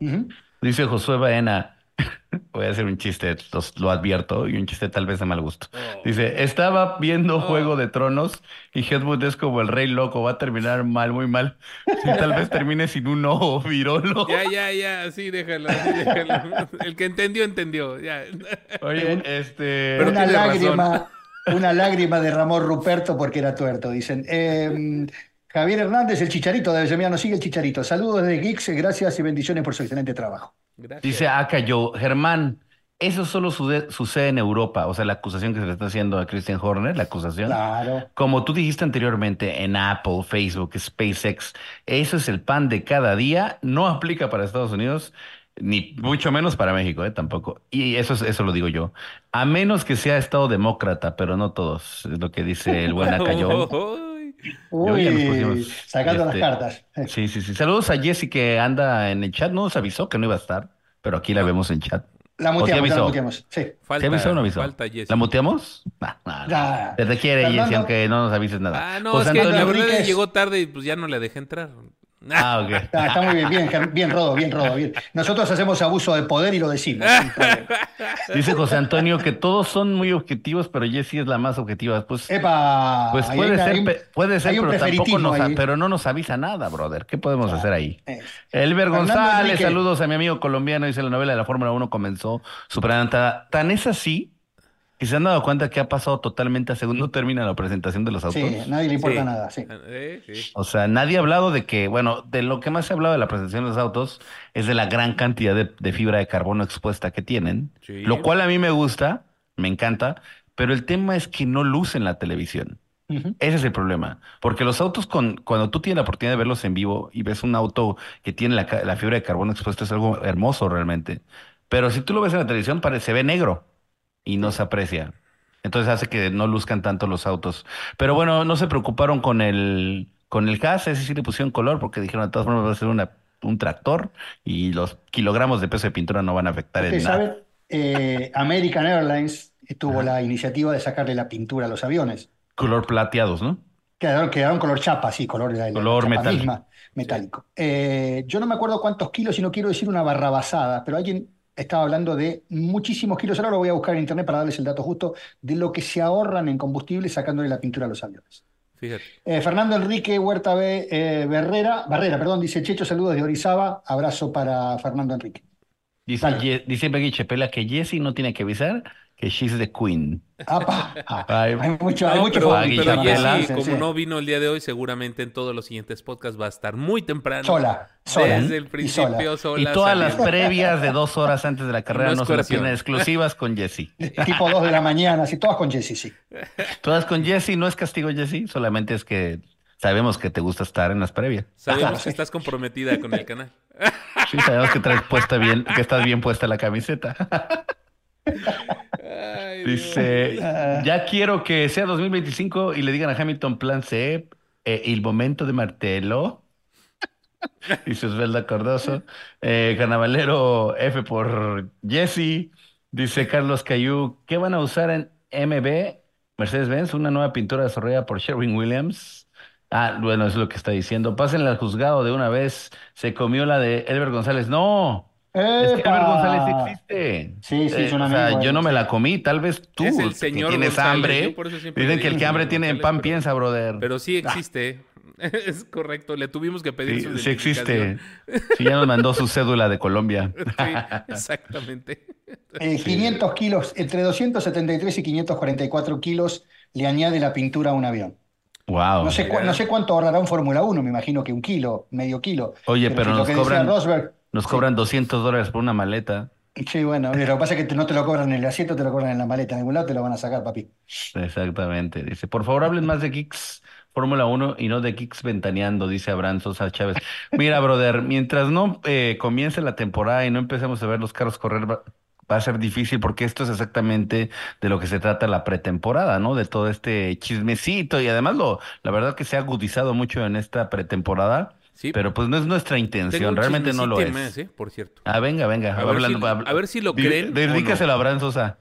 Ujú.
Dice Josué Baena. Voy a hacer un chiste, los- lo advierto, y un chiste tal vez de mal gusto.
Oh.
Dice, estaba viendo
Oh.
Juego de Tronos y Hedwood es como el rey loco, va a terminar mal, muy mal. Sí, tal vez termine sin un ojo virolo.
Ya, ya, ya, sí, déjalo, sí, déjalo. El que entendió, entendió. Ya.
Oye, este...
Pero
una lágrima, una lágrima derramó Ruperto porque era tuerto, dicen. Eh, Javier Hernández, el chicharito de Avellaneda, nos sigue el chicharito. Saludos desde Geeks, gracias y bendiciones por su excelente trabajo.
Gracias.
Dice acá yo, Germán, eso solo sucede en Europa, o sea, la acusación que se le está haciendo a Christian Horner, la acusación.
Claro.
Como tú dijiste anteriormente, en Apple, Facebook, SpaceX, eso es el pan de cada día, no aplica para Estados Unidos, ni mucho menos para México, ¿eh? Tampoco. Y eso, es- eso lo digo yo. A menos que sea Estado demócrata, pero no todos, es lo que dice el buen Acayón.
Uy, sacando
este,
las cartas.
Sí, sí, sí. Saludos a Jessy que anda en el chat, no nos avisó que no iba a estar, pero aquí la vemos en chat.
La
¿O te
muteamos, la muteamos. Sí.
Falta,
¿Te avisó o no avisó?
falta Jessy.
¿La muteamos? Nah, nah, nah.
Ya.
Se te quiere,
Fernando-
Jessy, aunque no nos avises nada.
Ah, no,
José
es que la
Antonio-
verdad llegó tarde y pues ya no le dejé entrar.
Ah, ok.
Está, está muy bien, bien, bien, Rodo, bien, Rodo, bien. Nosotros hacemos abuso de poder y lo decimos. problema.
Dice José Antonio que todos son muy objetivos, pero Jessie es la más objetiva. Pues,
Epa,
pues puede
hay-
ser,
hay un-
pe- puede ser, pero tampoco nos,
ahí.
pero no nos avisa nada, brother. ¿Qué podemos hacer ahí?
Eh,
Elber
Fernando
González,
Enrique.
saludos a mi amigo colombiano. Dice la novela de la Fórmula 1 comenzó adelantada. Tan es así que se han dado cuenta que ha pasado totalmente a segundo término la presentación de los autos.
Sí, nadie le importa
Sí.
nada, sí.
Eh, sí.
O sea, nadie ha hablado de que, bueno, de lo que más se ha hablado de la presentación de los autos es de la gran cantidad de, de fibra de carbono expuesta que tienen,
Sí.
lo cual a mí me gusta, me encanta, pero el tema es que no lucen la televisión. Ese es el problema, porque los autos, con, cuando tú tienes la oportunidad de verlos en vivo y ves un auto que tiene la, la fibra de carbono expuesta, es algo hermoso realmente. Pero si tú lo ves en la televisión, parece, se ve negro y no se aprecia. Entonces hace que no luzcan tanto los autos. Pero bueno, no se preocuparon con el, con el gas, ese sí le pusieron color porque dijeron de todas formas va a ser una, un tractor y los kilogramos de peso de pintura no van a afectar en
Ustedes
nada.
eh, American Airlines tuvo la iniciativa de sacarle la pintura a los aviones.
Color plateados, ¿no?
Quedaron, quedaron color chapa, sí, color, la- la
Color
chapa
metal.
misma, metálico. Eh, yo no me acuerdo cuántos kilos y no quiero decir una barrabasada, pero alguien estaba hablando de muchísimos kilos. Ahora lo voy a buscar en internet para darles el dato justo de lo que se ahorran en combustible sacándole la pintura a los aviones.
Fíjate.
Eh, Fernando Enrique Huerta B, eh, Barrera, Barrera, perdón, dice Checho, saludos de Orizaba, abrazo para Fernando Enrique.
Dice. Ye- dice Peggy Chepela que Jesse no tiene que avisar que she's the queen.
Apa,
Ay,
hay mucho, hay mucho
pero, pero
Chapela.
Jessy,
Sí,
como
sí.
no vino el día de hoy, seguramente en todos los siguientes podcasts va a estar muy temprano.
Sola, sola.
Desde el
Y
principio, sola.
Y todas las previas de dos horas antes de la carrera
no
se pierdan exclusivas con Jesse.
Tipo 2 de la mañana, así, todas con Jessy, sí.
Todas con Jesse, no es castigo Jesse, solamente es que sabemos que te gusta estar en las previas.
Sabemos que estás comprometida con el canal.
Sí, sabemos que traes puesta bien, que estás bien puesta la camiseta. Dice, ya quiero que sea 2025 y le digan a Hamilton plan C, eh, el momento de martelo. Dice Osvaldo Cardoso. Eh, Carnavalero F por Jesse. Dice Carlos Cayú, ¿qué van a usar en MB? Mercedes-Benz, una nueva pintura desarrollada por Sherwin Williams. Ah, bueno, es lo que está diciendo. Pásenle al juzgado de una vez. Se comió la de Elber González. No, es que
¡Epa!
Elber González existe.
Sí, sí, es un
o sea,
amigo,
yo no me la comí, tal vez tú,
Es el
que tienes
González,
hambre.
yo por eso siempre
Dicen que el que hambre tiene
González,
pan
pero-
piensa, brother.
Pero sí existe. Es correcto. Le tuvimos que pedir su
Sí, sí existe. Sí, ya nos mandó su cédula de Colombia.
Sí, exactamente.
Eh, 500 kilos, entre 273 y 544 kilos le añade la pintura a un avión.
Wow.
No sé, cu- no sé cuánto ahorrará un Fórmula 1, me imagino que un kilo, medio kilo.
Oye, pero
si lo
nos
decía
cobran-
Rosberg,
Nos cobran 200 dólares por una maleta.
sí, bueno, lo que pasa es que no te lo cobran en el asiento, te lo cobran en la maleta. En ningún lado te lo van a sacar, papi.
Exactamente. Dice, por favor, hablen más de Kicks Fórmula 1 y no de Kicks ventaneando, dice Abraham Sosa Chávez. Mira, brother, mientras no eh, comience la temporada y no empecemos a ver los carros correr, va, va a ser difícil porque esto es exactamente de lo que se trata la pretemporada, ¿no? De todo este chismecito y además lo, la verdad que se ha agudizado mucho en esta pretemporada,
Sí.
pero pues no es nuestra intención, realmente no lo es.
más, ¿eh? Por cierto.
Ah, venga, venga.
A ver
hablando-
si-
habla-
a ver si lo
di-
creen
Dedícaselo
no.
a Abraham Sosa.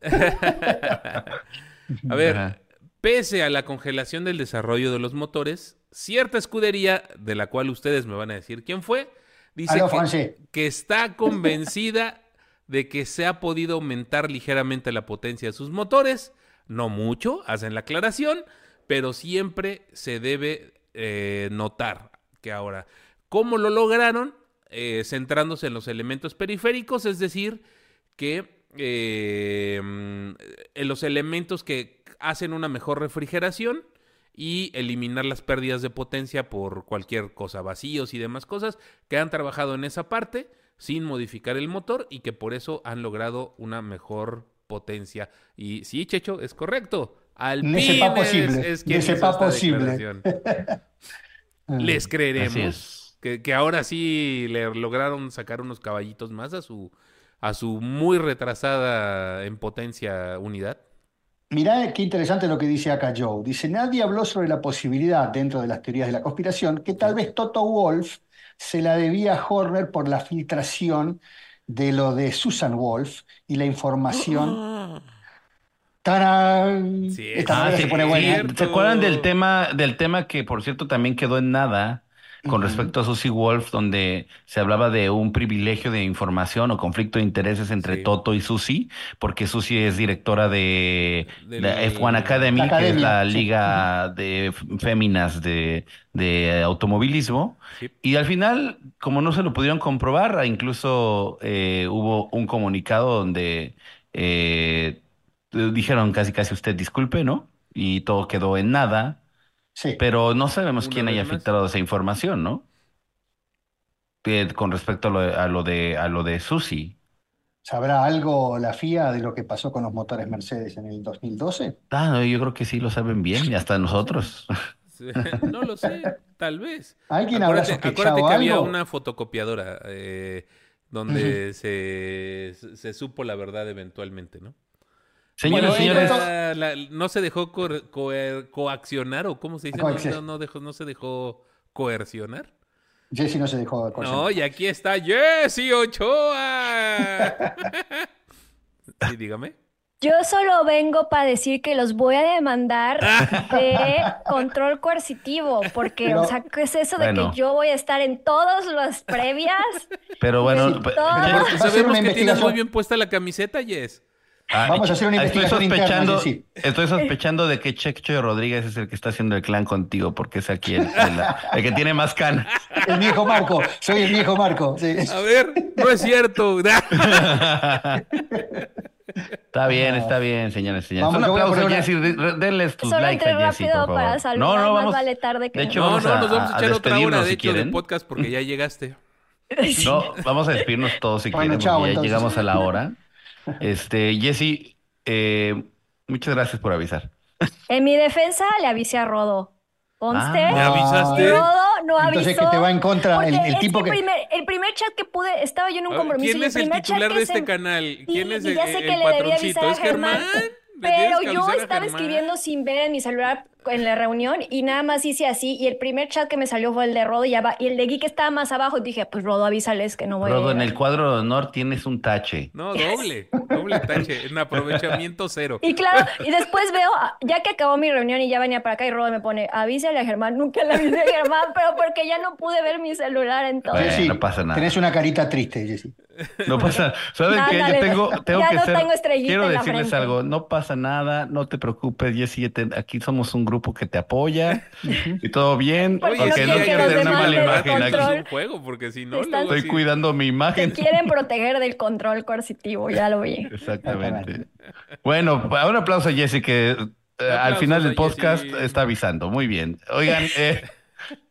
A ver,
Ajá.
pese a la congelación del desarrollo de los motores, cierta escudería, de la cual ustedes me van a decir quién fue, dice que está convencida de que se ha podido aumentar ligeramente la potencia de sus motores. No mucho, hacen la aclaración, pero siempre se debe eh, notar que ahora, ¿cómo lo lograron? Eh, centrándose en los elementos periféricos, es decir, que eh, mm, en los elementos que hacen una mejor refrigeración y eliminar las pérdidas de potencia por cualquier cosa, vacíos y demás cosas, que han trabajado en esa parte sin modificar el motor y que por eso han logrado una mejor potencia. Y sí, Checho, es correcto.
Ne sepa
es- es quien hizo esta
posible.
declaración. Les creeremos que ahora sí le lograron sacar unos caballitos más a su a su muy retrasada en potencia unidad.
Mirá qué interesante lo que dice acá Joe. Dice, nadie habló sobre la posibilidad, dentro de las teorías de la conspiración, que tal vez Toto Wolf se la debía a Horner por la filtración de lo de Susan Wolf y la información. ¡Tarán!
Sí,
Esta
ah, sí,
se pone buena.
¿Se acuerdan del tema, del tema que por cierto también quedó en nada con respecto a Susie Wolf, donde se hablaba de un privilegio de información o conflicto de intereses entre
Sí.
Toto y Susie, porque Susie es directora de la F1 Academy,
La
que es la
sí.
liga de féminas de, de automovilismo.
Sí.
Y al final, como no se lo pudieron comprobar, incluso eh, hubo un comunicado donde eh, dijeron casi casi usted disculpe, ¿no? Y todo quedó en nada,
Sí.
pero no sabemos
Una
quién haya
más.
filtrado esa información, ¿no? Eh, con respecto a lo, de- a lo de a lo de Susi.
¿Sabrá algo la FIA de lo que pasó con los motores Mercedes en el 2012?
Ah, no, yo creo que sí lo saben bien, y hasta nosotros.
Sí, No lo sé, tal vez.
¿Alguien habrá sospechado
acuérdate que había
algo?
una fotocopiadora eh, donde se, se supo la verdad eventualmente, ¿no?
Señoras y
Bueno,
señores,
entonces-
La- la- no se dejó coaccionar o cómo se dice, no, no, no dejó, no se dejó coercionar.
Jesse no se dejó de coercionar.
No, y aquí está Jesse Ochoa. Sí, dígame.
Yo solo vengo para decir que los voy a demandar de control coercitivo, porque,
Pero-
o sea, ¿qué es eso de
Bueno.
que yo voy a estar en todas las previas?
pero bueno,
ser
Sabemos que tienes muy bien puesta la camiseta, Jess.
Ah,
Vamos a hacer una
estoy
investigación interna,
sospechando, estoy sospechando de que Checho Rodríguez es el que está haciendo el clan contigo, porque es aquí el, el- el que tiene más canas.
El viejo Marco, soy el viejo Marco. sí.
A ver, no es cierto.
Está bien, está bien, señores, señores.
Vamos,
Un aplauso
una-
Jessy. de- Denles tus
Solo
likes
entré
a Jessy,
para saludar,
No, no,
más
vamos.
vale tarde que
De hecho,
No,
vamos
no,
a,
nos vamos a
a
echar otra hora,
despedirnos,
de
si
hecho, de
quieren.
podcast porque ya llegaste.
No, vamos a despedirnos todos si
Bueno,
quieren,
chao,
porque ya
entonces.
llegamos a la hora. Este, Jessy, eh, muchas gracias por avisar.
En mi defensa le avisé a Rodo. Conste.
Ah,
¿Me avisaste?
Y Rodo no avisó.
Entonces, que te va en contra el- tipo que-
primer, el primer chat que pude, estaba yo en un
A ver,
compromiso.
¿Quién
y
es el titular de este
se-
canal? ¿Quién es
y
el,
ya sé que
el
le debía
patroncito?
avisar a
¿Es Germán?
Germán,
¿Le tienes
Pero yo estaba escribiendo sin ver en mi celular en la reunión y nada más hice así y el primer chat que me salió fue el de Rodo y, y el de Geek estaba más abajo y dije, pues Rodo avísales que no voy a
Rodo, en
llegar".
el cuadro de honor tienes un tache.
No, doble, doble tache, en aprovechamiento cero.
Y claro, y después veo, ya que acabó mi reunión y ya venía para acá y Rodo me pone, avísale a Germán, nunca le avisé a Germán, pero porque ya no pude ver mi celular entonces.
Bueno, no pasa nada.
Tenés una carita triste, Jessy.
No pasa, ¿saben qué? Yo tengo, tengo
ya
que
no
ser,
tengo estrellita
quiero
en la
decirles algo, no pasa nada, no te preocupes, Jessy, aquí somos un grupo que te apoya y todo bien,
Porque
porque
no
no
quiero
tener una mala imagen aquí.
un juego, porque si no,
Están-
Estoy
sí-
cuidando mi
Te
imagen.
quieren proteger del control coercitivo, ya lo vi.
Exactamente. Bueno, un aplauso a Jessy que eh, al final del podcast
Jessy.
está avisando. Muy bien. Oigan, eh,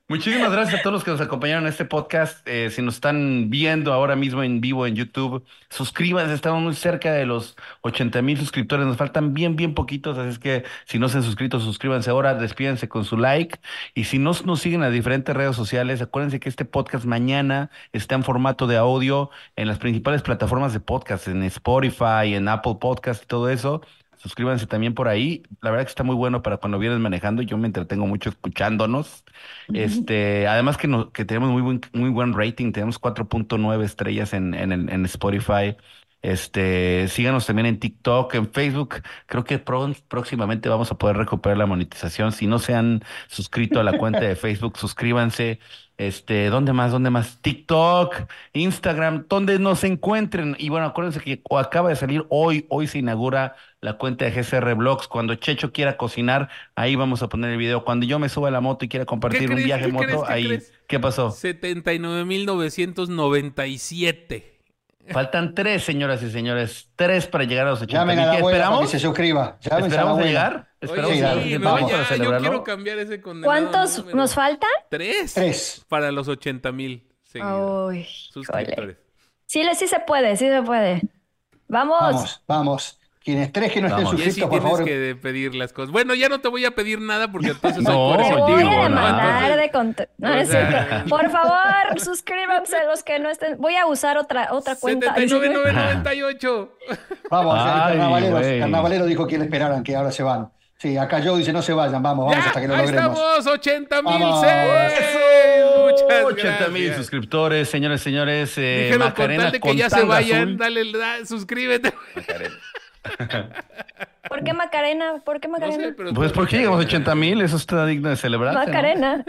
muchísimas gracias a todos los que nos acompañaron en este podcast. Eh, si nos están viendo ahora mismo en vivo en YouTube, suscríbanse. Estamos muy cerca de los 80 mil suscriptores. Nos faltan bien, bien poquitos. Así es que si no se han suscrito, suscríbanse ahora. Despídense con su like. Y si no nos siguen en las diferentes redes sociales, acuérdense que este podcast mañana está en formato de audio en las principales plataformas de podcast, en Spotify, en Apple Podcast y todo eso. Suscríbanse también por ahí. La verdad que está muy bueno para cuando vienes manejando. Yo me entretengo mucho escuchándonos. Este, además que, no- que tenemos muy buen, muy buen rating. Tenemos 4.9 estrellas en, en, en Spotify. Este, síganos también en TikTok, en Facebook. Creo que próximamente vamos a poder recuperar la monetización. Si no se han suscrito a la cuenta de Facebook, suscríbanse. Este, ¿dónde más? ¿Dónde más? TikTok, Instagram, donde nos encuentren. Y bueno, acuérdense que acaba de salir hoy, hoy se inaugura la cuenta de GCR Blogs. Cuando Checho quiera cocinar, ahí vamos a poner el video. Cuando yo me suba a la moto y quiera compartir un
crees?
viaje en
¿Qué crees?
moto,
¿Qué
ahí.
crees?
¿Qué pasó?
79.997.
Faltan tres, señoras y señores. Tres para llegar a los 80
Llamen a la
¿Qué
abuela para que
esperamos?
se suscriba. Llamen a la
¿Esperamos a llegar? ¿Esperamos
Oye,
a
sí,
sí,
llegar
no,
vamos
ya,
para
yo
celebrarlo?
quiero cambiar ese condenado
¿Cuántos
número.
nos faltan?
Tres.
Tres.
Para los 80 mil suscriptores.
Sí, le- sí se puede, sí se puede. Vamos.
Vamos, vamos. Quienes tres que no estén
Vamos.
Y así
suscritos, por
tienes
favor.
que pedir las cosas. Bueno, ya no te voy a pedir nada porque entonces
No,
soy
Te voy a
no,
demandar
Entonces-
de conte- No,
o
es
sea-.
Por favor, suscríbanse los que no estén. Voy a usar otra, otra cuenta.
79.998.
Vamos,
Ay,
el carnavalero, carnavalero dijo que le esperaran, que ahora se van. Sí, acá Joe dice no se vayan, vamos, vamos
Ya,
hasta que lo
ahí
logremos.
estamos, 80 mil. Muchas
80 mil suscriptores, señores, señores. Eh,
Dijeron con
Macarena
tal de que
con
ya se vayan,
azul.
dale, da- suscríbete.
¿Por qué Macarena? ¿Por qué
No
Macarena?
sé, pero
Pues, ¿por qué llegamos a 80 mil? Eso está digno de celebrar.
Macarena.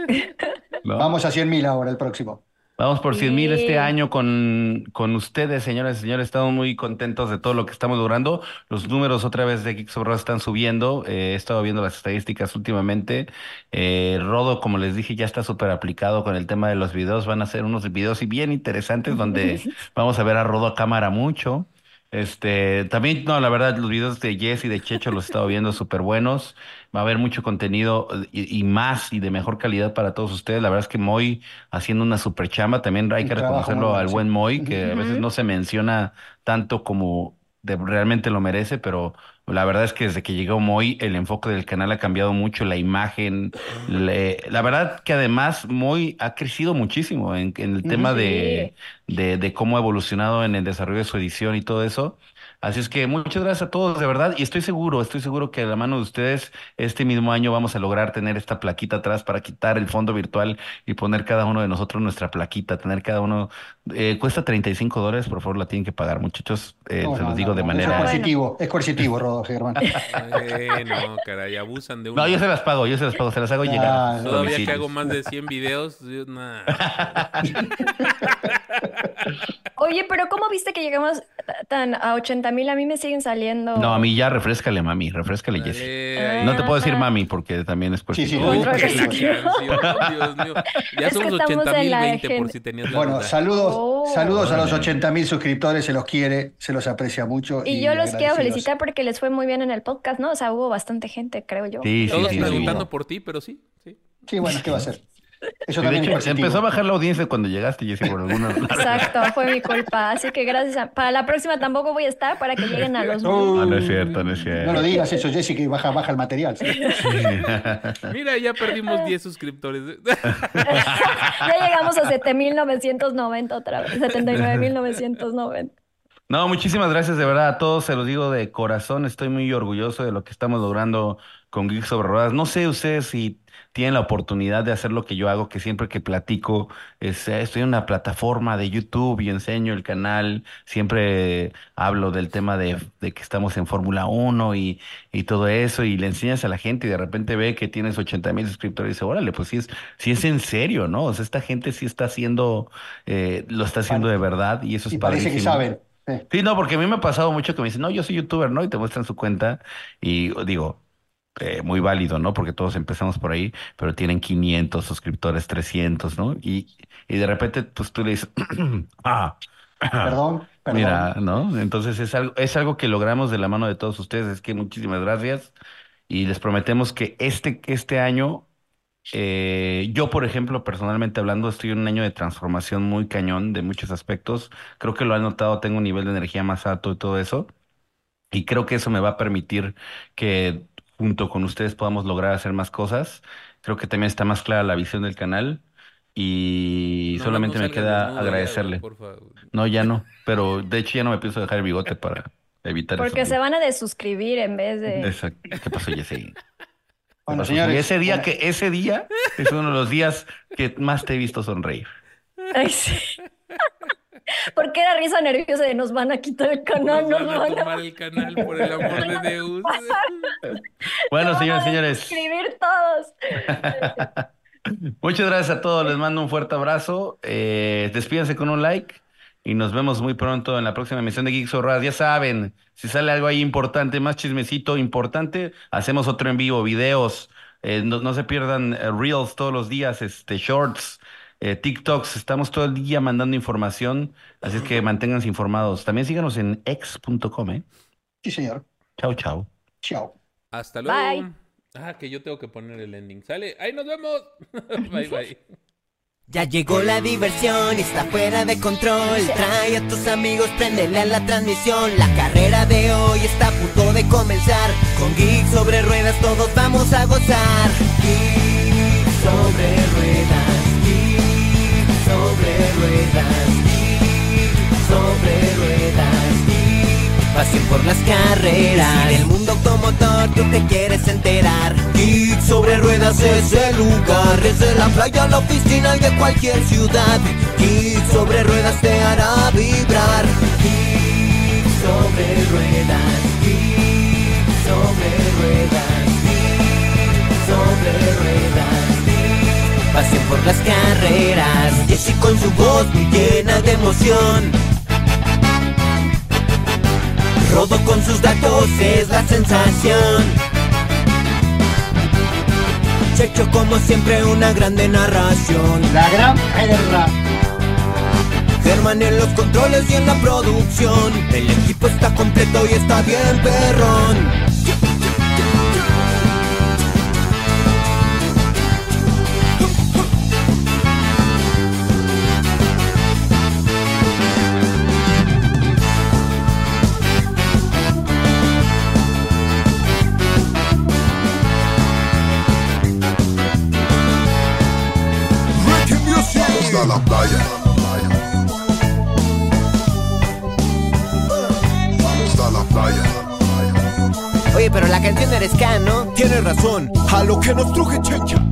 Vamos a 100 mil ahora, el próximo.
Vamos por 100 mil
Sí.
este año con, con ustedes, señoras y señores. Estamos muy contentos de todo lo que estamos logrando. Los números otra vez de Geeks of Rock están subiendo. Eh, he estado viendo las estadísticas últimamente. Eh, Rodo, como les dije, ya está súper aplicado con el tema de los videos. Van a ser unos videos y bien interesantes donde vamos a ver a Rodo a cámara mucho. Este, también, no, la verdad, los videos de Jess y de Checho los he estado viendo súper buenos. Va a haber mucho contenido eh, y, y más y de mejor calidad para todos ustedes. La verdad es que Moy haciendo una super chamba. También hay
Un
que
trabajo
reconocerlo al buen Moy, que a veces no se menciona tanto como de- realmente lo merece, pero la verdad es que desde que llegó Moy, el enfoque del canal ha cambiado mucho, la imagen. le- la verdad que además Moy ha crecido muchísimo en, en el tema de, de, de cómo ha evolucionado en el desarrollo de su edición y todo eso. Así es que muchas gracias a todos, de verdad, y estoy seguro, estoy seguro que a la mano de ustedes este mismo año vamos a lograr tener esta plaquita atrás para quitar el fondo virtual y poner cada uno de nosotros nuestra plaquita, tener cada uno, eh, cuesta 35 dólares, por favor la tienen que pagar muchachos, eh,
No,
se
no,
los
no,
digo de
no, es
manera...
Bueno.
coercitivo, es coercitivo, Rodo Germán.
Eh, no, caray, abusan de uno.
No, yo se las pago, yo se las pago, se las hago llegar a
Ah,
sus
Todavía que hago más de 100 videos, nah.
Oye, pero ¿cómo viste que llegamos tan a 80 mil? A mí me siguen saliendo.
No, a mí ya refrescale, mami, refrescale, Jessy. No te puedo decir
Ajá.
mami porque también es
Sí, sí,
cuestión.
no,
Uy, que la Dios mío. Ya
Es
somos
estamos
80 mil
en la
20 por
agenda.
si tenías la
Bueno,
duda.
saludos,
Oh.
saludos a los
Órale.
80 mil suscriptores, se los quiere, se los aprecia mucho.
Y yo los quiero felicitar porque les fue muy bien en el podcast, ¿no? O sea, hubo bastante gente, creo yo.
Sí, sí,
Todos
sí, sí.
preguntando por ti, pero sí, sí.
Sí, bueno, ¿qué va a hacer? Eso
de
también
hecho,
es
se
positivo.
empezó a bajar la audiencia cuando llegaste, Jessy, por alguna
Exacto, fue mi culpa. Así que gracias. a- Para la próxima tampoco voy a estar para que lleguen a los mil.
Oh,
No, no es cierto, no es cierto.
No lo digas eso, Jessy, que baja, baja el material. ¿sí?
Mira, ya perdimos 10 suscriptores.
Ya llegamos a 7.990 otra vez. 79.990.
No, muchísimas gracias de verdad a todos, se los digo de corazón, estoy muy orgulloso de lo que estamos logrando con Geeks sobre Ruedas. No sé ustedes si tienen la oportunidad de hacer lo que yo hago, que siempre que platico, es, eh, estoy en una plataforma de YouTube y enseño el canal, siempre hablo del tema de, de que estamos en Fórmula 1 y, y todo eso, y le enseñas a la gente y de repente ve que tienes 80 mil suscriptores y dice, órale, pues sí es, sí es en serio, ¿no? O sea, esta gente sí está haciendo, eh, lo está haciendo de verdad y eso es
Y parece que saben. Sí,
no, porque a mí me ha pasado mucho que me dicen, no, yo soy youtuber, ¿no? Y te muestran su cuenta y digo, eh, muy válido, ¿no? Porque todos empezamos por ahí, pero tienen 500 suscriptores, 300, ¿no? Y, y de repente, pues tú le dices, ah,
Perdón, perdón.
mira, ¿no? Entonces es algo, es algo que logramos de la mano de todos ustedes, es que muchísimas gracias y les prometemos que este, este año, eh, yo, por ejemplo, personalmente hablando, estoy en un año de transformación muy cañón de muchos aspectos. Creo que lo han notado, tengo un nivel de energía más alto y todo eso. Y creo que eso me va a permitir que junto con ustedes podamos lograr hacer más cosas. Creo que también está más clara la visión del canal y
No,
solamente
no
me
salgas
queda
desnudo ya, güey,
agradecerle.
por favor.
No, ya no, pero de hecho ya no me pienso dejar el bigote para evitar
Porque
eso.
se van a desuscribir en vez de.
Exacto. ¿Qué pasó, Jessy?
Bueno,
Pasó,
señores,
ese día
bueno,
que ese día es uno de los días que más te he visto sonreír.
Ay, sí. Porque era risa nerviosa de nos van a quitar el canal,
Nos
nos
van a
van a,
tomar el canal por el amor de Dios.
Bueno, señores, señores,
desuscribir todos.
muchas gracias a todos. Les mando un fuerte abrazo. Eh, despídense con un like y nos vemos muy pronto en la próxima emisión de Geeks Horror. Ya saben, si sale algo ahí importante, más chismecito importante, hacemos otro en vivo, videos. Eh, no, no se pierdan eh, Reels todos los días, este, Shorts, eh, TikToks. Estamos todo el día mandando información, así es que manténganse informados. También síganos en x.com, ¿eh?
Sí, señor.
Chao, chao.
Chao.
Hasta luego.
Bye.
Ah, que yo tengo que poner el ending. Sale. Ahí nos vemos. bye, bye.
Ya llegó la diversión y está fuera de control. Trae a tus amigos, préndele a la transmisión. La carrera de hoy está a punto de comenzar. Con Geek sobre ruedas todos vamos a gozar. Geek sobre ruedas, sobre ruedas, sobre ruedas. Pasión por las carreras. Si del mundo automotor tú te quieres enterar. Geek sobre ruedas es el lugar. Desde la playa a la oficina y de cualquier ciudad. Geek sobre ruedas te hará vibrar. Geek sobre ruedas. Geek sobre ruedas. Geek sobre ruedas. Pasión por las carreras. Jesse con su voz muy llena de emoción. Rodo con sus datos es la sensación. Checho como siempre una grande narración.
La gran guerra.
Germán en los controles y en la producción. El equipo está completo y está bien perrón.
Playa. Vamos a la playa.
Oye, pero la canción eres K, ¿no? Tienes razón, a lo que nos truje chencha.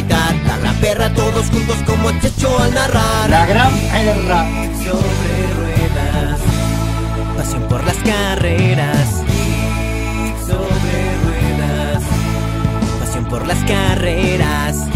Gritar. La gran perra, todos juntos como Checho al narrar.
La gran perra.
sobre ruedas. Pasión por las carreras. Sobre ruedas. Pasión por las carreras.